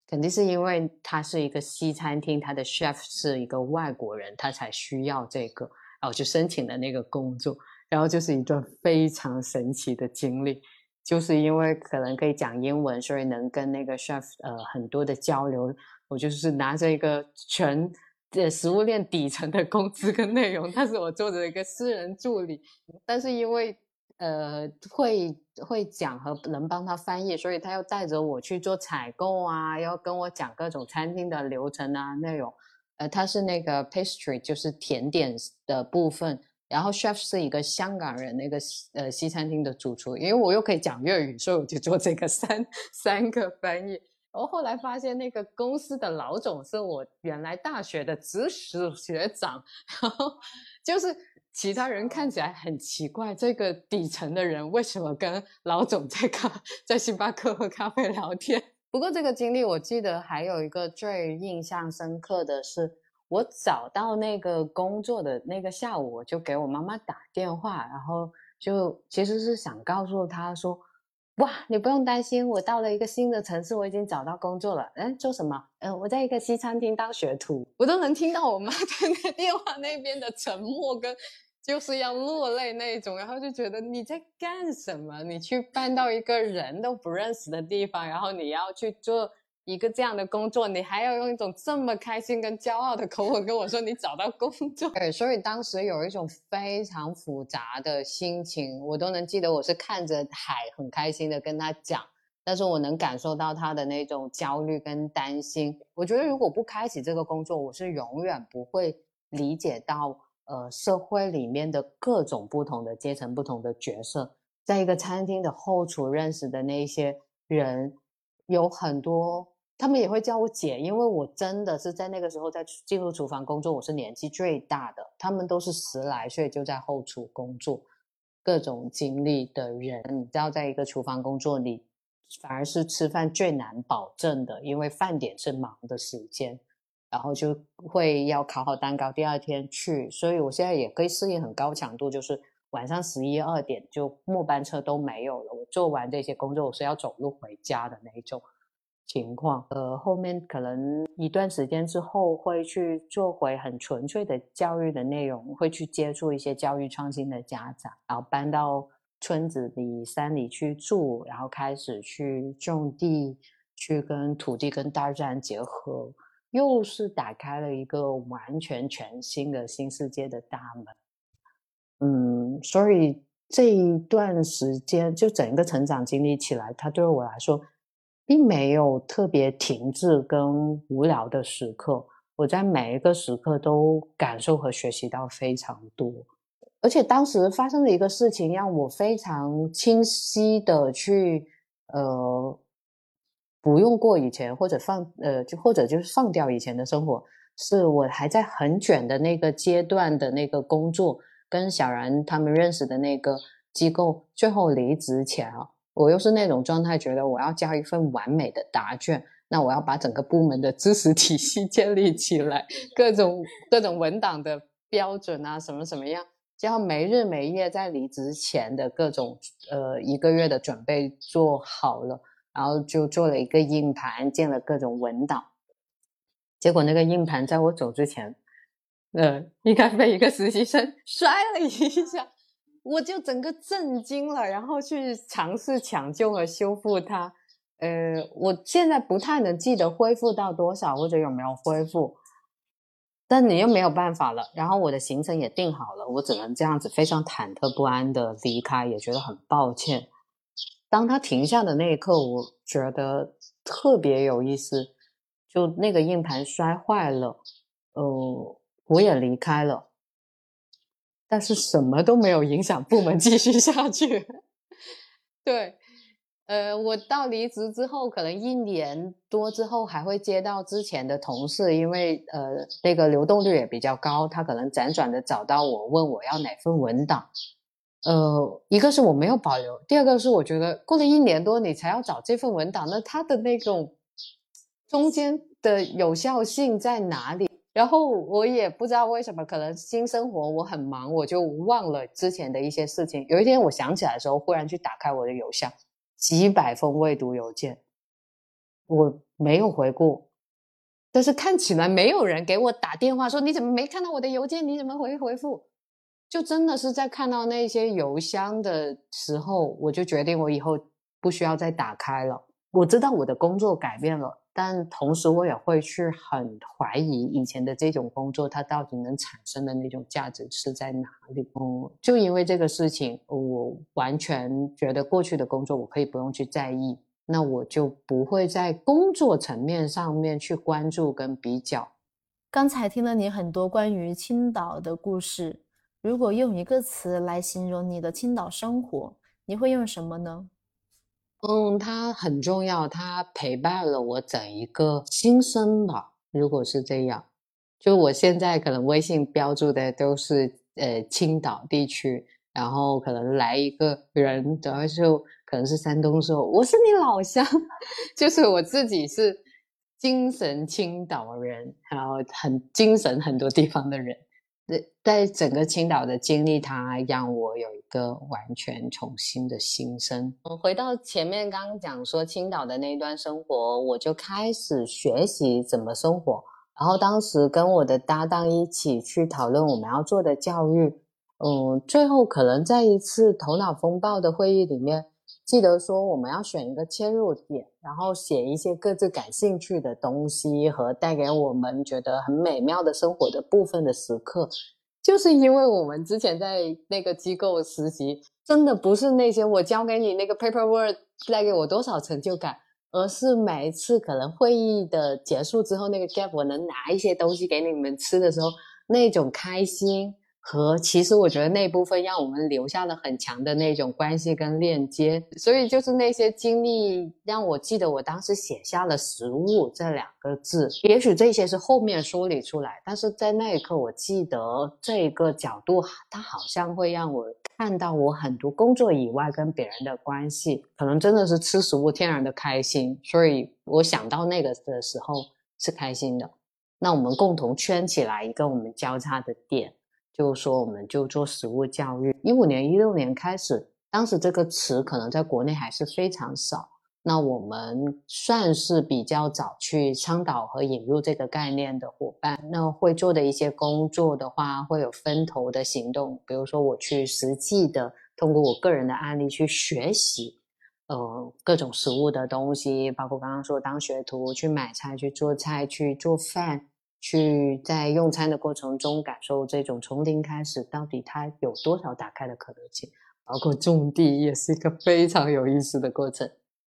肯定是因为他是一个西餐厅，他的 chef 是一个外国人，他才需要这个。然后就申请了那个工作。然后就是一段非常神奇的经历，就是因为可能可以讲英文，所以能跟那个 chef 呃很多的交流。我就是拿着一个全呃食物链底层的工资跟内容，但是我做着一个私人助理。但是因为呃会会讲和能帮他翻译，所以他要带着我去做采购啊，要跟我讲各种餐厅的流程啊内容。呃，他是那个 pastry，就是甜点的部分。然后 chef 是一个香港人，那个呃西餐厅的主厨，因为我又可以讲粤语，所以我就做这个三三个翻译。然后后来发现那个公司的老总是我原来大学的直属学长，然后就是其他人看起来很奇怪，这个底层的人为什么跟老总在咖在星巴克喝咖啡聊天？不过这个经历我记得还有一个最印象深刻的是。我找到那个工作的那个下午，我就给我妈妈打电话，然后就其实是想告诉她说：“哇，你不用担心，我到了一个新的城市，我已经找到工作了。嗯，做什么？嗯，我在一个西餐厅当学徒。”我都能听到我妈 在那电话那边的沉默跟就是要落泪那种，然后就觉得你在干什么？你去搬到一个人都不认识的地方，然后你要去做。一个这样的工作，你还要用一种这么开心跟骄傲的口吻跟我说你找到工作，对，所以当时有一种非常复杂的心情，我都能记得我是看着海很开心的跟他讲，但是我能感受到他的那种焦虑跟担心。我觉得如果不开启这个工作，我是永远不会理解到呃社会里面的各种不同的阶层、不同的角色，在一个餐厅的后厨认识的那些人有很多。他们也会叫我姐，因为我真的是在那个时候在进入厨房工作，我是年纪最大的。他们都是十来岁就在后厨工作，各种经历的人，你知道，在一个厨房工作，你反而是吃饭最难保证的，因为饭点是忙的时间，然后就会要烤好蛋糕，第二天去。所以我现在也可以适应很高强度，就是晚上十一二点就末班车都没有了，我做完这些工作，我是要走路回家的那一种。情况，呃，后面可能一段时间之后会去做回很纯粹的教育的内容，会去接触一些教育创新的家长，然后搬到村子里、山里去住，然后开始去种地，去跟土地跟大自然结合，又是打开了一个完全全新的新世界的大门。嗯，所以这一段时间就整个成长经历起来，它对我来说。并没有特别停滞跟无聊的时刻，我在每一个时刻都感受和学习到非常多。而且当时发生的一个事情，让我非常清晰的去呃，不用过以前或者放呃，就或者就是放掉以前的生活，是我还在很卷的那个阶段的那个工作，跟小然他们认识的那个机构，最后离职前啊，我又是那种状态，觉得我要交一份完美的答卷。那我要把整个部门的知识体系 建立起来，各种各种文档的标准啊，什么什么样，就要没日没夜在离职前的各种呃一个月的准备做好了，然后就做了一个硬盘，建了各种文档。结果那个硬盘在我走之前，呃，应该被一个实习生 摔了一下，我就整个震惊了，然后去尝试抢救和修复它。呃，我现在不太能记得恢复到多少或者有没有恢复，但你又没有办法了。然后我的行程也定好了，我只能这样子非常忐忑不安的离开，也觉得很抱歉。当他停下的那一刻，我觉得特别有意思。就那个硬盘摔坏了，呃，我也离开了，但是什么都没有影响部门继续下去。对。呃，我到离职之后，可能一年多之后还会接到之前的同事，因为呃那个流动率也比较高，他可能辗转的找到我，问我要哪份文档。呃，一个是我没有保留，第二个是我觉得过了一年多你才要找这份文档，那它的那种中间的有效性在哪里？然后我也不知道为什么，可能新生活我很忙，我就忘了之前的一些事情。有一天我想起来的时候，忽然去打开我的邮箱。几百封未读邮件，我没有回顾，但是看起来没有人给我打电话说你怎么没看到我的邮件？你怎么回回复？就真的是在看到那些邮箱的时候，我就决定我以后不需要再打开了。我知道我的工作改变了。但同时，我也会去很怀疑以前的这种工作，它到底能产生的那种价值是在哪里？嗯，就因为这个事情，我完全觉得过去的工作我可以不用去在意，那我就不会在工作层面上面去关注跟比较。刚才听了你很多关于青岛的故事，如果用一个词来形容你的青岛生活，你会用什么呢？嗯，它很重要，它陪伴了我整一个新生吧。如果是这样，就我现在可能微信标注的都是呃青岛地区，然后可能来一个人，主要就可能是山东说我是你老乡，就是我自己是精神青岛人，然后很精神很多地方的人。在整个青岛的经历，它让我有一个完全重新的新生。嗯，回到前面刚刚讲说青岛的那一段生活，我就开始学习怎么生活。然后当时跟我的搭档一起去讨论我们要做的教育。嗯，最后可能在一次头脑风暴的会议里面。记得说我们要选一个切入点，然后写一些各自感兴趣的东西和带给我们觉得很美妙的生活的部分的时刻。就是因为我们之前在那个机构实习，真的不是那些我交给你那个 paperwork 带给我多少成就感，而是每一次可能会议的结束之后，那个 gap 我能拿一些东西给你们吃的时候，那种开心。和其实我觉得那部分让我们留下了很强的那种关系跟链接，所以就是那些经历让我记得我当时写下了“食物”这两个字。也许这些是后面梳理出来，但是在那一刻，我记得这个角度，它好像会让我看到我很多工作以外跟别人的关系，可能真的是吃食物天然的开心。所以我想到那个的时候是开心的。那我们共同圈起来一个我们交叉的点。就说我们就做食物教育，一五年、一六年开始，当时这个词可能在国内还是非常少。那我们算是比较早去倡导和引入这个概念的伙伴。那会做的一些工作的话，会有分头的行动，比如说我去实际的通过我个人的案例去学习，呃，各种食物的东西，包括刚刚说当学徒去买菜、去做菜、去做饭。去在用餐的过程中感受这种从零开始到底它有多少打开的可能性，包括种地也是一个非常有意思的过程。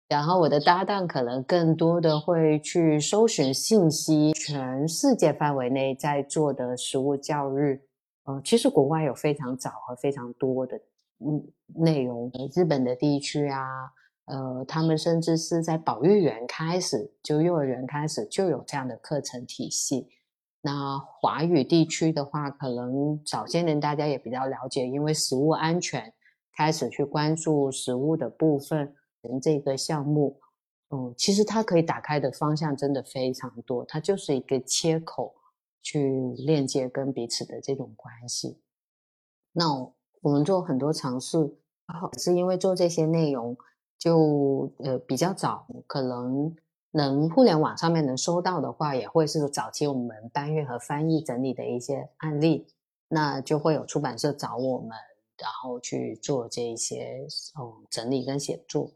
然后我的搭档可能更多的会去搜寻信息，全世界范围内在做的食物教育，呃，其实国外有非常早和非常多的嗯内容，日本的地区啊，呃，他们甚至是在保育园开始，就幼儿园开始就有这样的课程体系。那华语地区的话，可能早些年大家也比较了解，因为食物安全开始去关注食物的部分，这个项目，嗯，其实它可以打开的方向真的非常多，它就是一个切口。去链接跟彼此的这种关系。那我们做很多尝试，是因为做这些内容就呃比较早，可能能互联网上面能收到的话，也会是早期我们搬运和翻译整理的一些案例，那就会有出版社找我们，然后去做这一些嗯整理跟写作。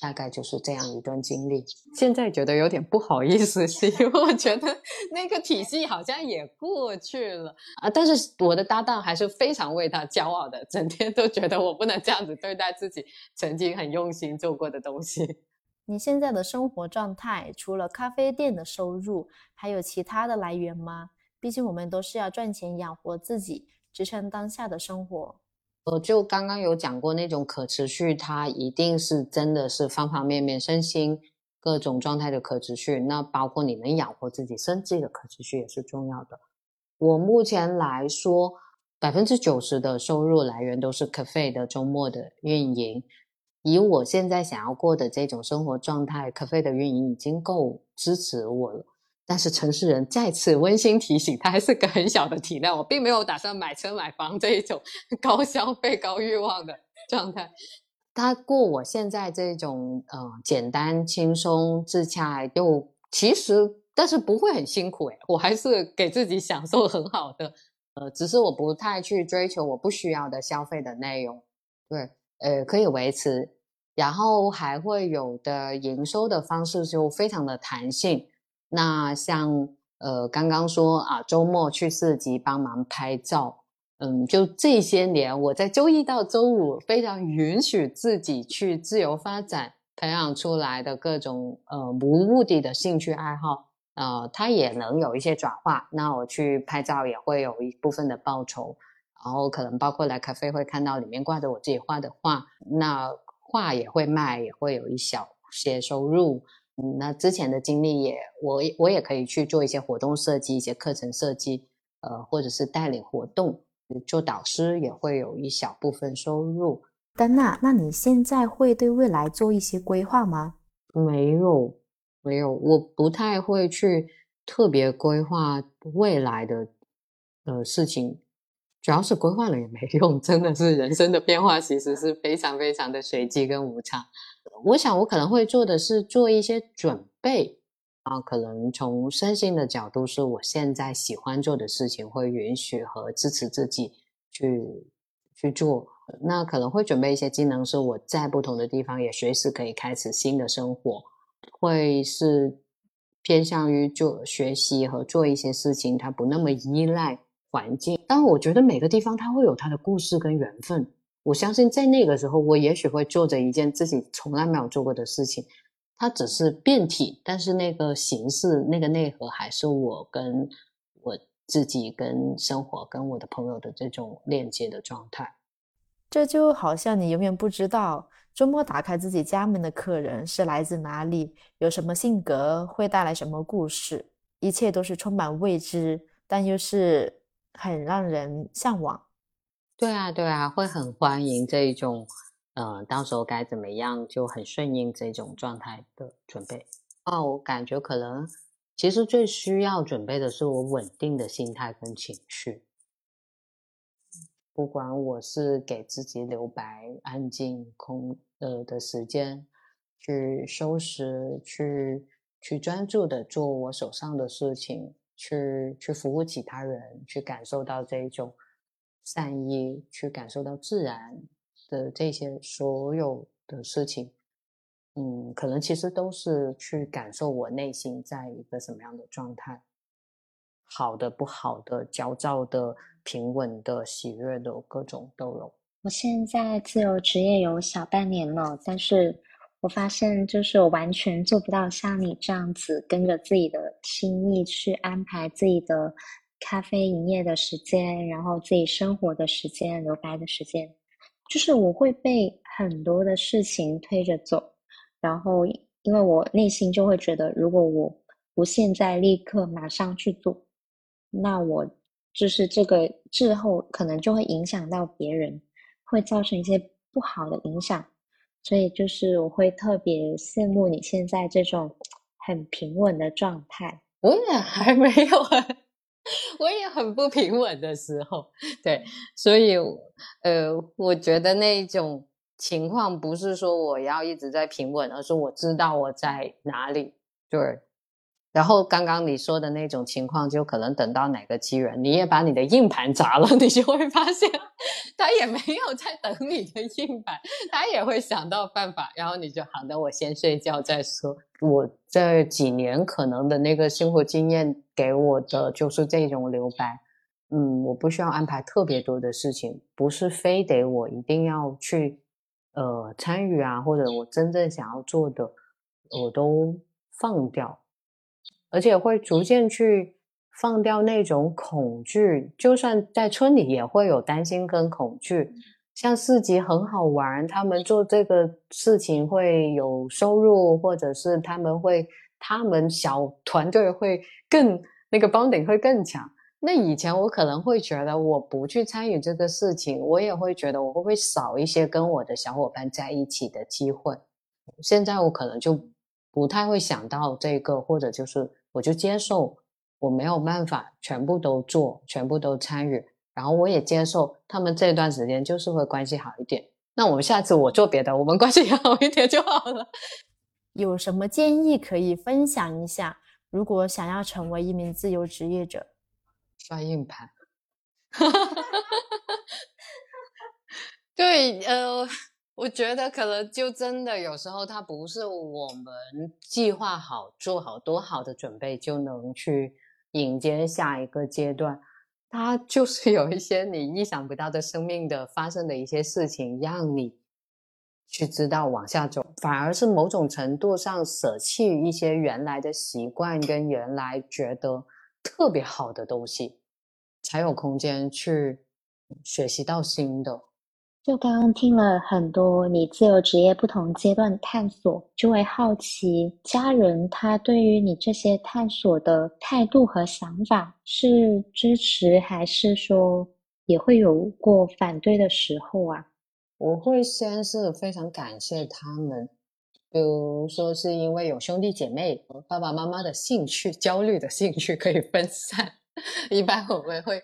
大概就是这样一段经历。现在觉得有点不好意思，是因为我觉得那个体系好像也过去了啊。但是我的搭档还是非常为他骄傲的，整天都觉得我不能这样子对待自己曾经很用心做过的东西。你现在的生活状态，除了咖啡店的收入，还有其他的来源吗？毕竟我们都是要赚钱养活自己，支撑当下的生活。我就刚刚有讲过，那种可持续，它一定是真的是方方面面、身心各种状态的可持续。那包括你能养活自己生计的可持续也是重要的。我目前来说，百分之九十的收入来源都是 cafe 的周末的运营。以我现在想要过的这种生活状态，cafe 的运营已经够支持我了。但是城市人再次温馨提醒，他还是个很小的体量。我并没有打算买车买房这一种 高消费、高欲望的 状态。他过我现在这种呃简单、轻松、自洽，又其实但是不会很辛苦诶我还是给自己享受很好的。呃，只是我不太去追求我不需要的消费的内容。对，呃，可以维持，然后还会有的营收的方式就非常的弹性。那像呃刚刚说啊，周末去市集帮忙拍照，嗯，就这些年我在周一到周五非常允许自己去自由发展，培养出来的各种呃无目的的兴趣爱好，呃，它也能有一些转化。那我去拍照也会有一部分的报酬，然后可能包括来咖啡会看到里面挂着我自己画的画，那画也会卖，也会有一小些收入。嗯，那之前的经历也，我我也可以去做一些活动设计、一些课程设计，呃，或者是带领活动，做导师也会有一小部分收入。丹娜，那你现在会对未来做一些规划吗？没有，没有，我不太会去特别规划未来的呃事情，主要是规划了也没用，真的是人生的变化其实是非常非常的随机跟无常。我想，我可能会做的是做一些准备啊，可能从身心的角度，是我现在喜欢做的事情，会允许和支持自己去去做。那可能会准备一些技能，是我在不同的地方也随时可以开始新的生活，会是偏向于做学习和做一些事情，它不那么依赖环境。但我觉得每个地方它会有它的故事跟缘分。我相信在那个时候，我也许会做着一件自己从来没有做过的事情，它只是变体，但是那个形式、那个内核还是我跟我自己、跟生活、跟我的朋友的这种链接的状态。这就好像你永远不知道周末打开自己家门的客人是来自哪里，有什么性格，会带来什么故事，一切都是充满未知，但又是很让人向往。对啊，对啊，会很欢迎这一种，呃，到时候该怎么样就很顺应这种状态的准备。哦，我感觉可能其实最需要准备的是我稳定的心态跟情绪。不管我是给自己留白、安静、空呃的时间，去收拾、去去专注的做我手上的事情，去去服务其他人，去感受到这一种。善意去感受到自然的这些所有的事情，嗯，可能其实都是去感受我内心在一个什么样的状态，好的、不好的、焦躁的、平稳的、喜悦的，各种都有。我现在自由职业有小半年了，但是我发现就是我完全做不到像你这样子跟着自己的心意去安排自己的。咖啡营业的时间，然后自己生活的时间、留白的时间，就是我会被很多的事情推着走，然后因为我内心就会觉得，如果我不现在立刻马上去做，那我就是这个滞后可能就会影响到别人，会造成一些不好的影响，所以就是我会特别羡慕你现在这种很平稳的状态。我也还没有很，我也很不平稳的时候，对，所以呃，我觉得那种情况不是说我要一直在平稳，而是我知道我在哪里，对。然后刚刚你说的那种情况，就可能等到哪个机缘，你也把你的硬盘砸了，你就会发现他也没有在等你的硬盘，他也会想到办法。然后你就好的，我先睡觉再说。我这几年可能的那个生活经验给我的就是这种留白。嗯，我不需要安排特别多的事情，不是非得我一定要去呃参与啊，或者我真正想要做的，我都放掉。而且会逐渐去放掉那种恐惧，就算在村里也会有担心跟恐惧。像四级很好玩，他们做这个事情会有收入，或者是他们会他们小团队会更那个 bonding 会更强。那以前我可能会觉得我不去参与这个事情，我也会觉得我会不会少一些跟我的小伙伴在一起的机会。现在我可能就不太会想到这个，或者就是。我就接受我没有办法全部都做，全部都参与，然后我也接受他们这段时间就是会关系好一点。那我们下次我做别的，我们关系也 好一点就好了。有什么建议可以分享一下？如果想要成为一名自由职业者，刷硬盘。对，呃。我觉得可能就真的有时候，它不是我们计划好、做好多好的准备就能去迎接下一个阶段。它就是有一些你意想不到的生命的发生的一些事情，让你去知道往下走，反而是某种程度上舍弃一些原来的习惯跟原来觉得特别好的东西，才有空间去学习到新的。就刚刚听了很多你自由职业不同阶段的探索，就会好奇家人他对于你这些探索的态度和想法是支持，还是说也会有过反对的时候啊？我会先是非常感谢他们，比如说是因为有兄弟姐妹，爸爸妈妈的兴趣、焦虑的兴趣可以分散，一般我们会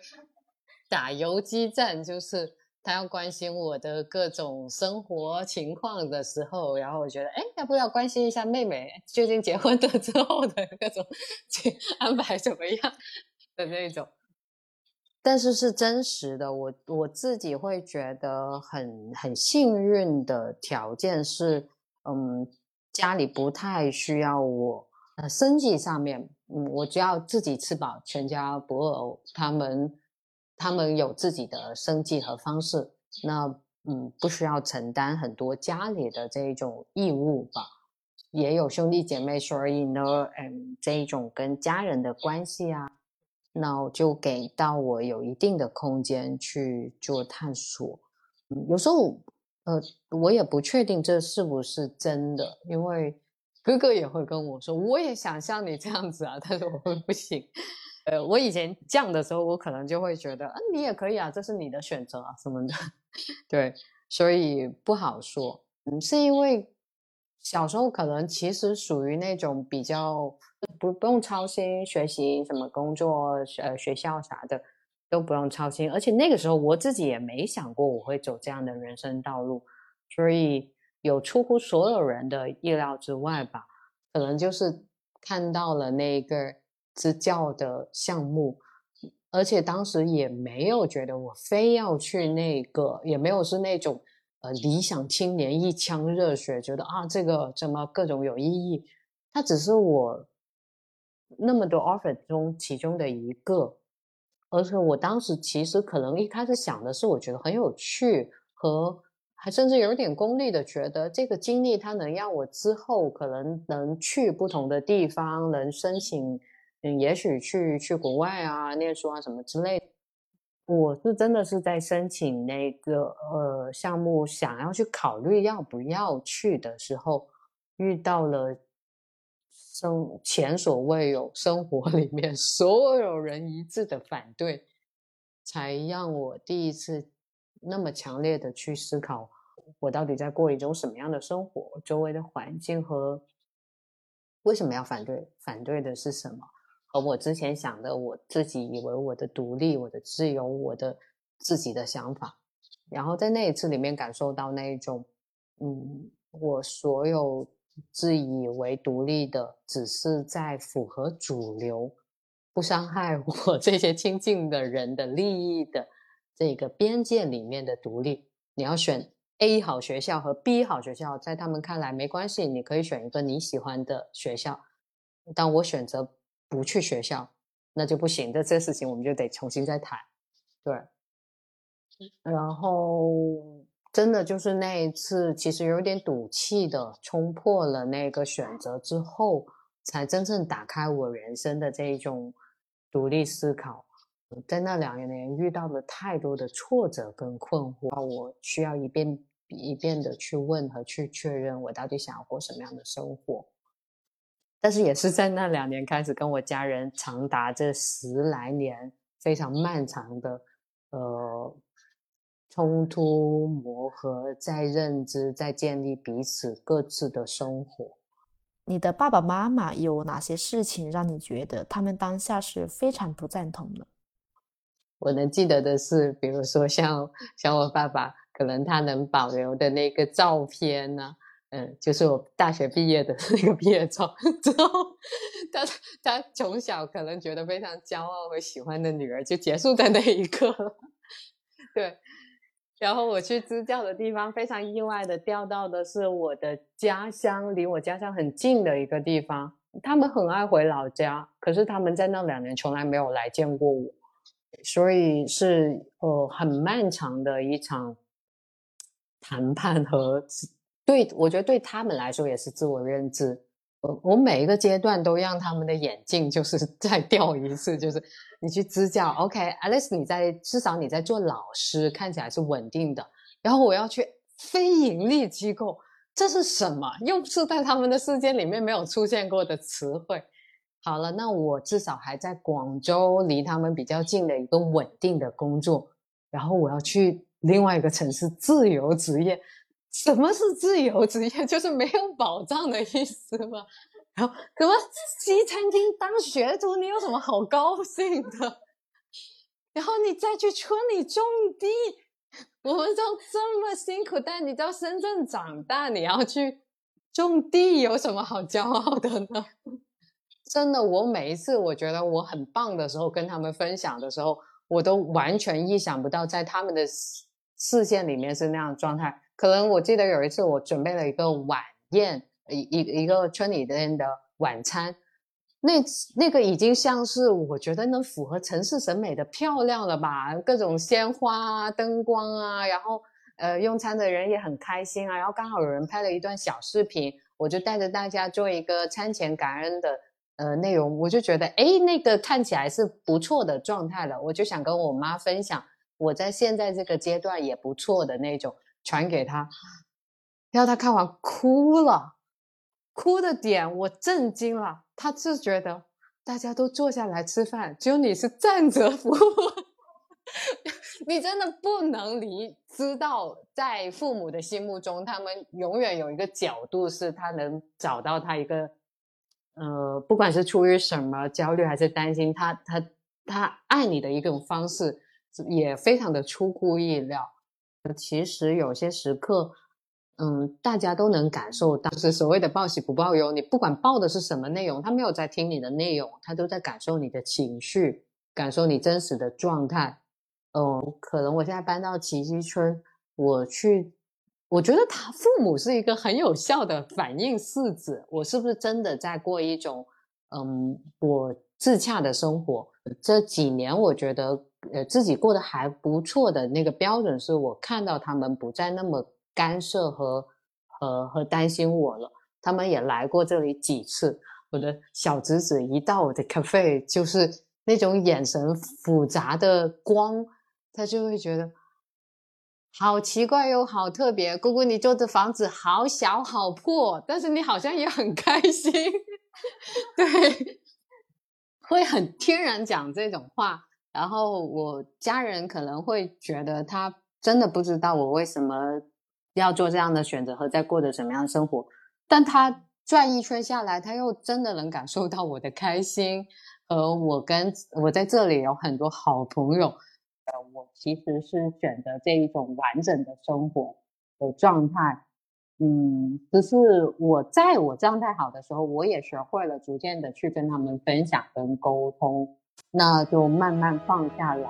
打游击战，就是。他要关心我的各种生活情况的时候，然后我觉得，哎，要不要关心一下妹妹最近结婚的之后的各种安排怎么样 的那种？但是是真实的，我我自己会觉得很很幸运的条件是，嗯，家里不太需要我，呃，生计上面，嗯，我只要自己吃饱，全家不饿，他们。他们有自己的生计和方式，那嗯，不需要承担很多家里的这种义务吧。也有兄弟姐妹，所以呢，嗯，这一种跟家人的关系啊，那就给到我有一定的空间去做探索。嗯，有时候，呃，我也不确定这是不是真的，因为哥哥也会跟我说，我也想像你这样子啊，但是我会不行。呃，我以前降的时候，我可能就会觉得，嗯，你也可以啊，这是你的选择啊，什么的，对，所以不好说。嗯，是因为小时候可能其实属于那种比较不不用操心学习什么工作，呃，学校啥的都不用操心，而且那个时候我自己也没想过我会走这样的人生道路，所以有出乎所有人的意料之外吧，可能就是看到了那个。支教的项目，而且当时也没有觉得我非要去那个，也没有是那种呃理想青年一腔热血，觉得啊这个怎么各种有意义。它只是我那么多 offer 中其中的一个，而且我当时其实可能一开始想的是，我觉得很有趣，和还甚至有点功利的觉得这个经历它能让我之后可能能去不同的地方，能申请。嗯，也许去去国外啊念书啊什么之类。我是真的是在申请那个呃项目，想要去考虑要不要去的时候，遇到了生前所未有生活里面 所有人一致的反对，才让我第一次那么强烈的去思考，我到底在过一种什么样的生活，周围的环境和为什么要反对，反对的是什么。我之前想的，我自己以为我的独立、我的自由、我的自己的想法，然后在那一次里面感受到那一种，嗯，我所有自以为独立的，只是在符合主流、不伤害我 这些亲近的人的利益的这个边界里面的独立。你要选 A 好学校和 B 好学校，在他们看来没关系，你可以选一个你喜欢的学校。但我选择。不去学校，那就不行。这这事情我们就得重新再谈。对，然后真的就是那一次，其实有点赌气的冲破了那个选择之后，才真正打开我人生的这一种独立思考。在那两年遇到了太多的挫折跟困惑，我需要一遍一遍的去问和去确认，我到底想要过什么样的生活。但是也是在那两年开始，跟我家人长达这十来年非常漫长的呃冲突磨合，在认知，在建立彼此各自的生活。你的爸爸妈妈有哪些事情让你觉得他们当下是非常不赞同的？我能记得的是，比如说像像我爸爸，可能他能保留的那个照片呢。嗯，就是我大学毕业的那个毕业照之后，他他从小可能觉得非常骄傲和喜欢的女儿就结束在那一刻了，对。然后我去支教的地方，非常意外的调到的是我的家乡，离我家乡很近的一个地方。他们很爱回老家，可是他们在那两年从来没有来见过我，所以是呃很漫长的一场谈判和。对，我觉得对他们来说也是自我认知。我我每一个阶段都让他们的眼镜就是 再掉一次，就是你去支教，OK，Alice，你在至少你在做老师，看起来是稳定的。然后我要去非盈利机构，这是什么？又是在他们的世界里面没有出现过的词汇。好了，那我至少还在广州，离他们比较近的一个稳定的工作。然后我要去另外一个城市自由职业。什么是自由职业？就是没有保障的意思吗？然后怎么西餐厅当学徒？你有什么好高兴的？然后你再去村里种地，我们都这么辛苦，但你到深圳长大，你要去种地，有什么好骄傲的呢？真的，我每一次我觉得我很棒的时候，跟他们分享的时候，我都完全意想不到，在他们的视线里面是那样的状态。可能我记得有一次，我准备了一个晚宴，一一一个村里边的晚餐，那那个已经像是我觉得能符合城市审美的漂亮了吧，各种鲜花啊、灯光啊，然后呃用餐的人也很开心啊，然后刚好有人拍了一段小视频，我就带着大家做一个餐前感恩的呃内容，我就觉得哎那个看起来是不错的状态了，我就想跟我妈分享，我在现在这个阶段也不错的那种。传给他，然后他看完哭了，哭的点我震惊了。他是觉得大家都坐下来吃饭，只有你是站着服务。你真的不能离知道，在父母的心目中，他们永远有一个角度，是他能找到他一个，呃，不管是出于什么焦虑还是担心，他他他爱你的一种方式，也非常的出乎意料。其实有些时刻，嗯，大家都能感受到，就是所谓的报喜不报忧。你不管报的是什么内容，他没有在听你的内容，他都在感受你的情绪，感受你真实的状态。嗯，可能我现在搬到奇迹村，我去，我觉得他父母是一个很有效的反应式子。我是不是真的在过一种，嗯，我自洽的生活？这几年，我觉得。呃，自己过得还不错的那个标准，是我看到他们不再那么干涉和和和担心我了。他们也来过这里几次，我的小侄子一到我的 cafe，就是那种眼神复杂的光，他就会觉得好奇怪又好特别。姑姑，你住的房子好小好破，但是你好像也很开心，对，会很天然讲这种话。然后我家人可能会觉得他真的不知道我为什么要做这样的选择和在过着什么样的生活，但他转一圈下来，他又真的能感受到我的开心，和我跟我在这里有很多好朋友。呃，我其实是选择这一种完整的生活的状态。嗯，只是我在我状态好的时候，我也学会了逐渐的去跟他们分享跟沟通。那就慢慢放下来。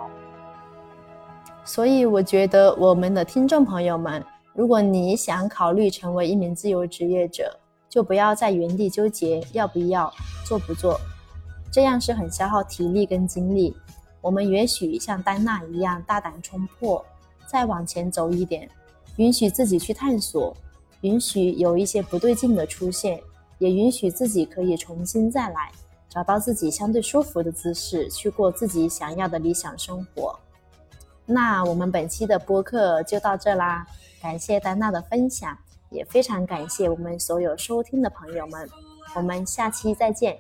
所以我觉得，我们的听众朋友们，如果你想考虑成为一名自由职业者，就不要在原地纠结要不要做不做，这样是很消耗体力跟精力。我们也许像丹娜一样大胆冲破，再往前走一点，允许自己去探索，允许有一些不对劲的出现，也允许自己可以重新再来。找到自己相对舒服的姿势，去过自己想要的理想生活。那我们本期的播客就到这啦，感谢丹娜的分享，也非常感谢我们所有收听的朋友们。我们下期再见。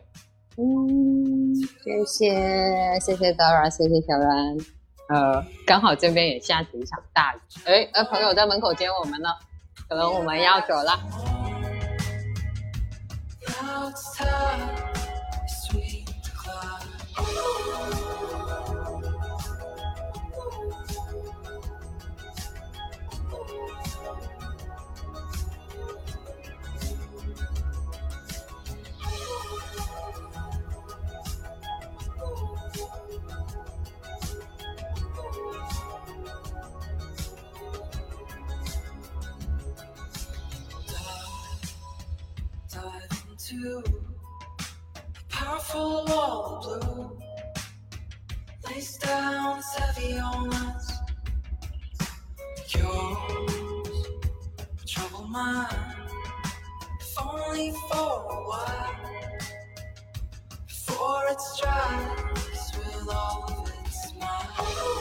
嗯，谢谢谢谢 Dora，谢谢小兰。呃，刚好这边也下起一场大雨。哎，呃，朋友在门口接我们呢，可能我们要走了。too a powerful wall of blue. Lays down its heavy on us. Yours, trouble mine, if only for a while. Before it strikes with all of its might.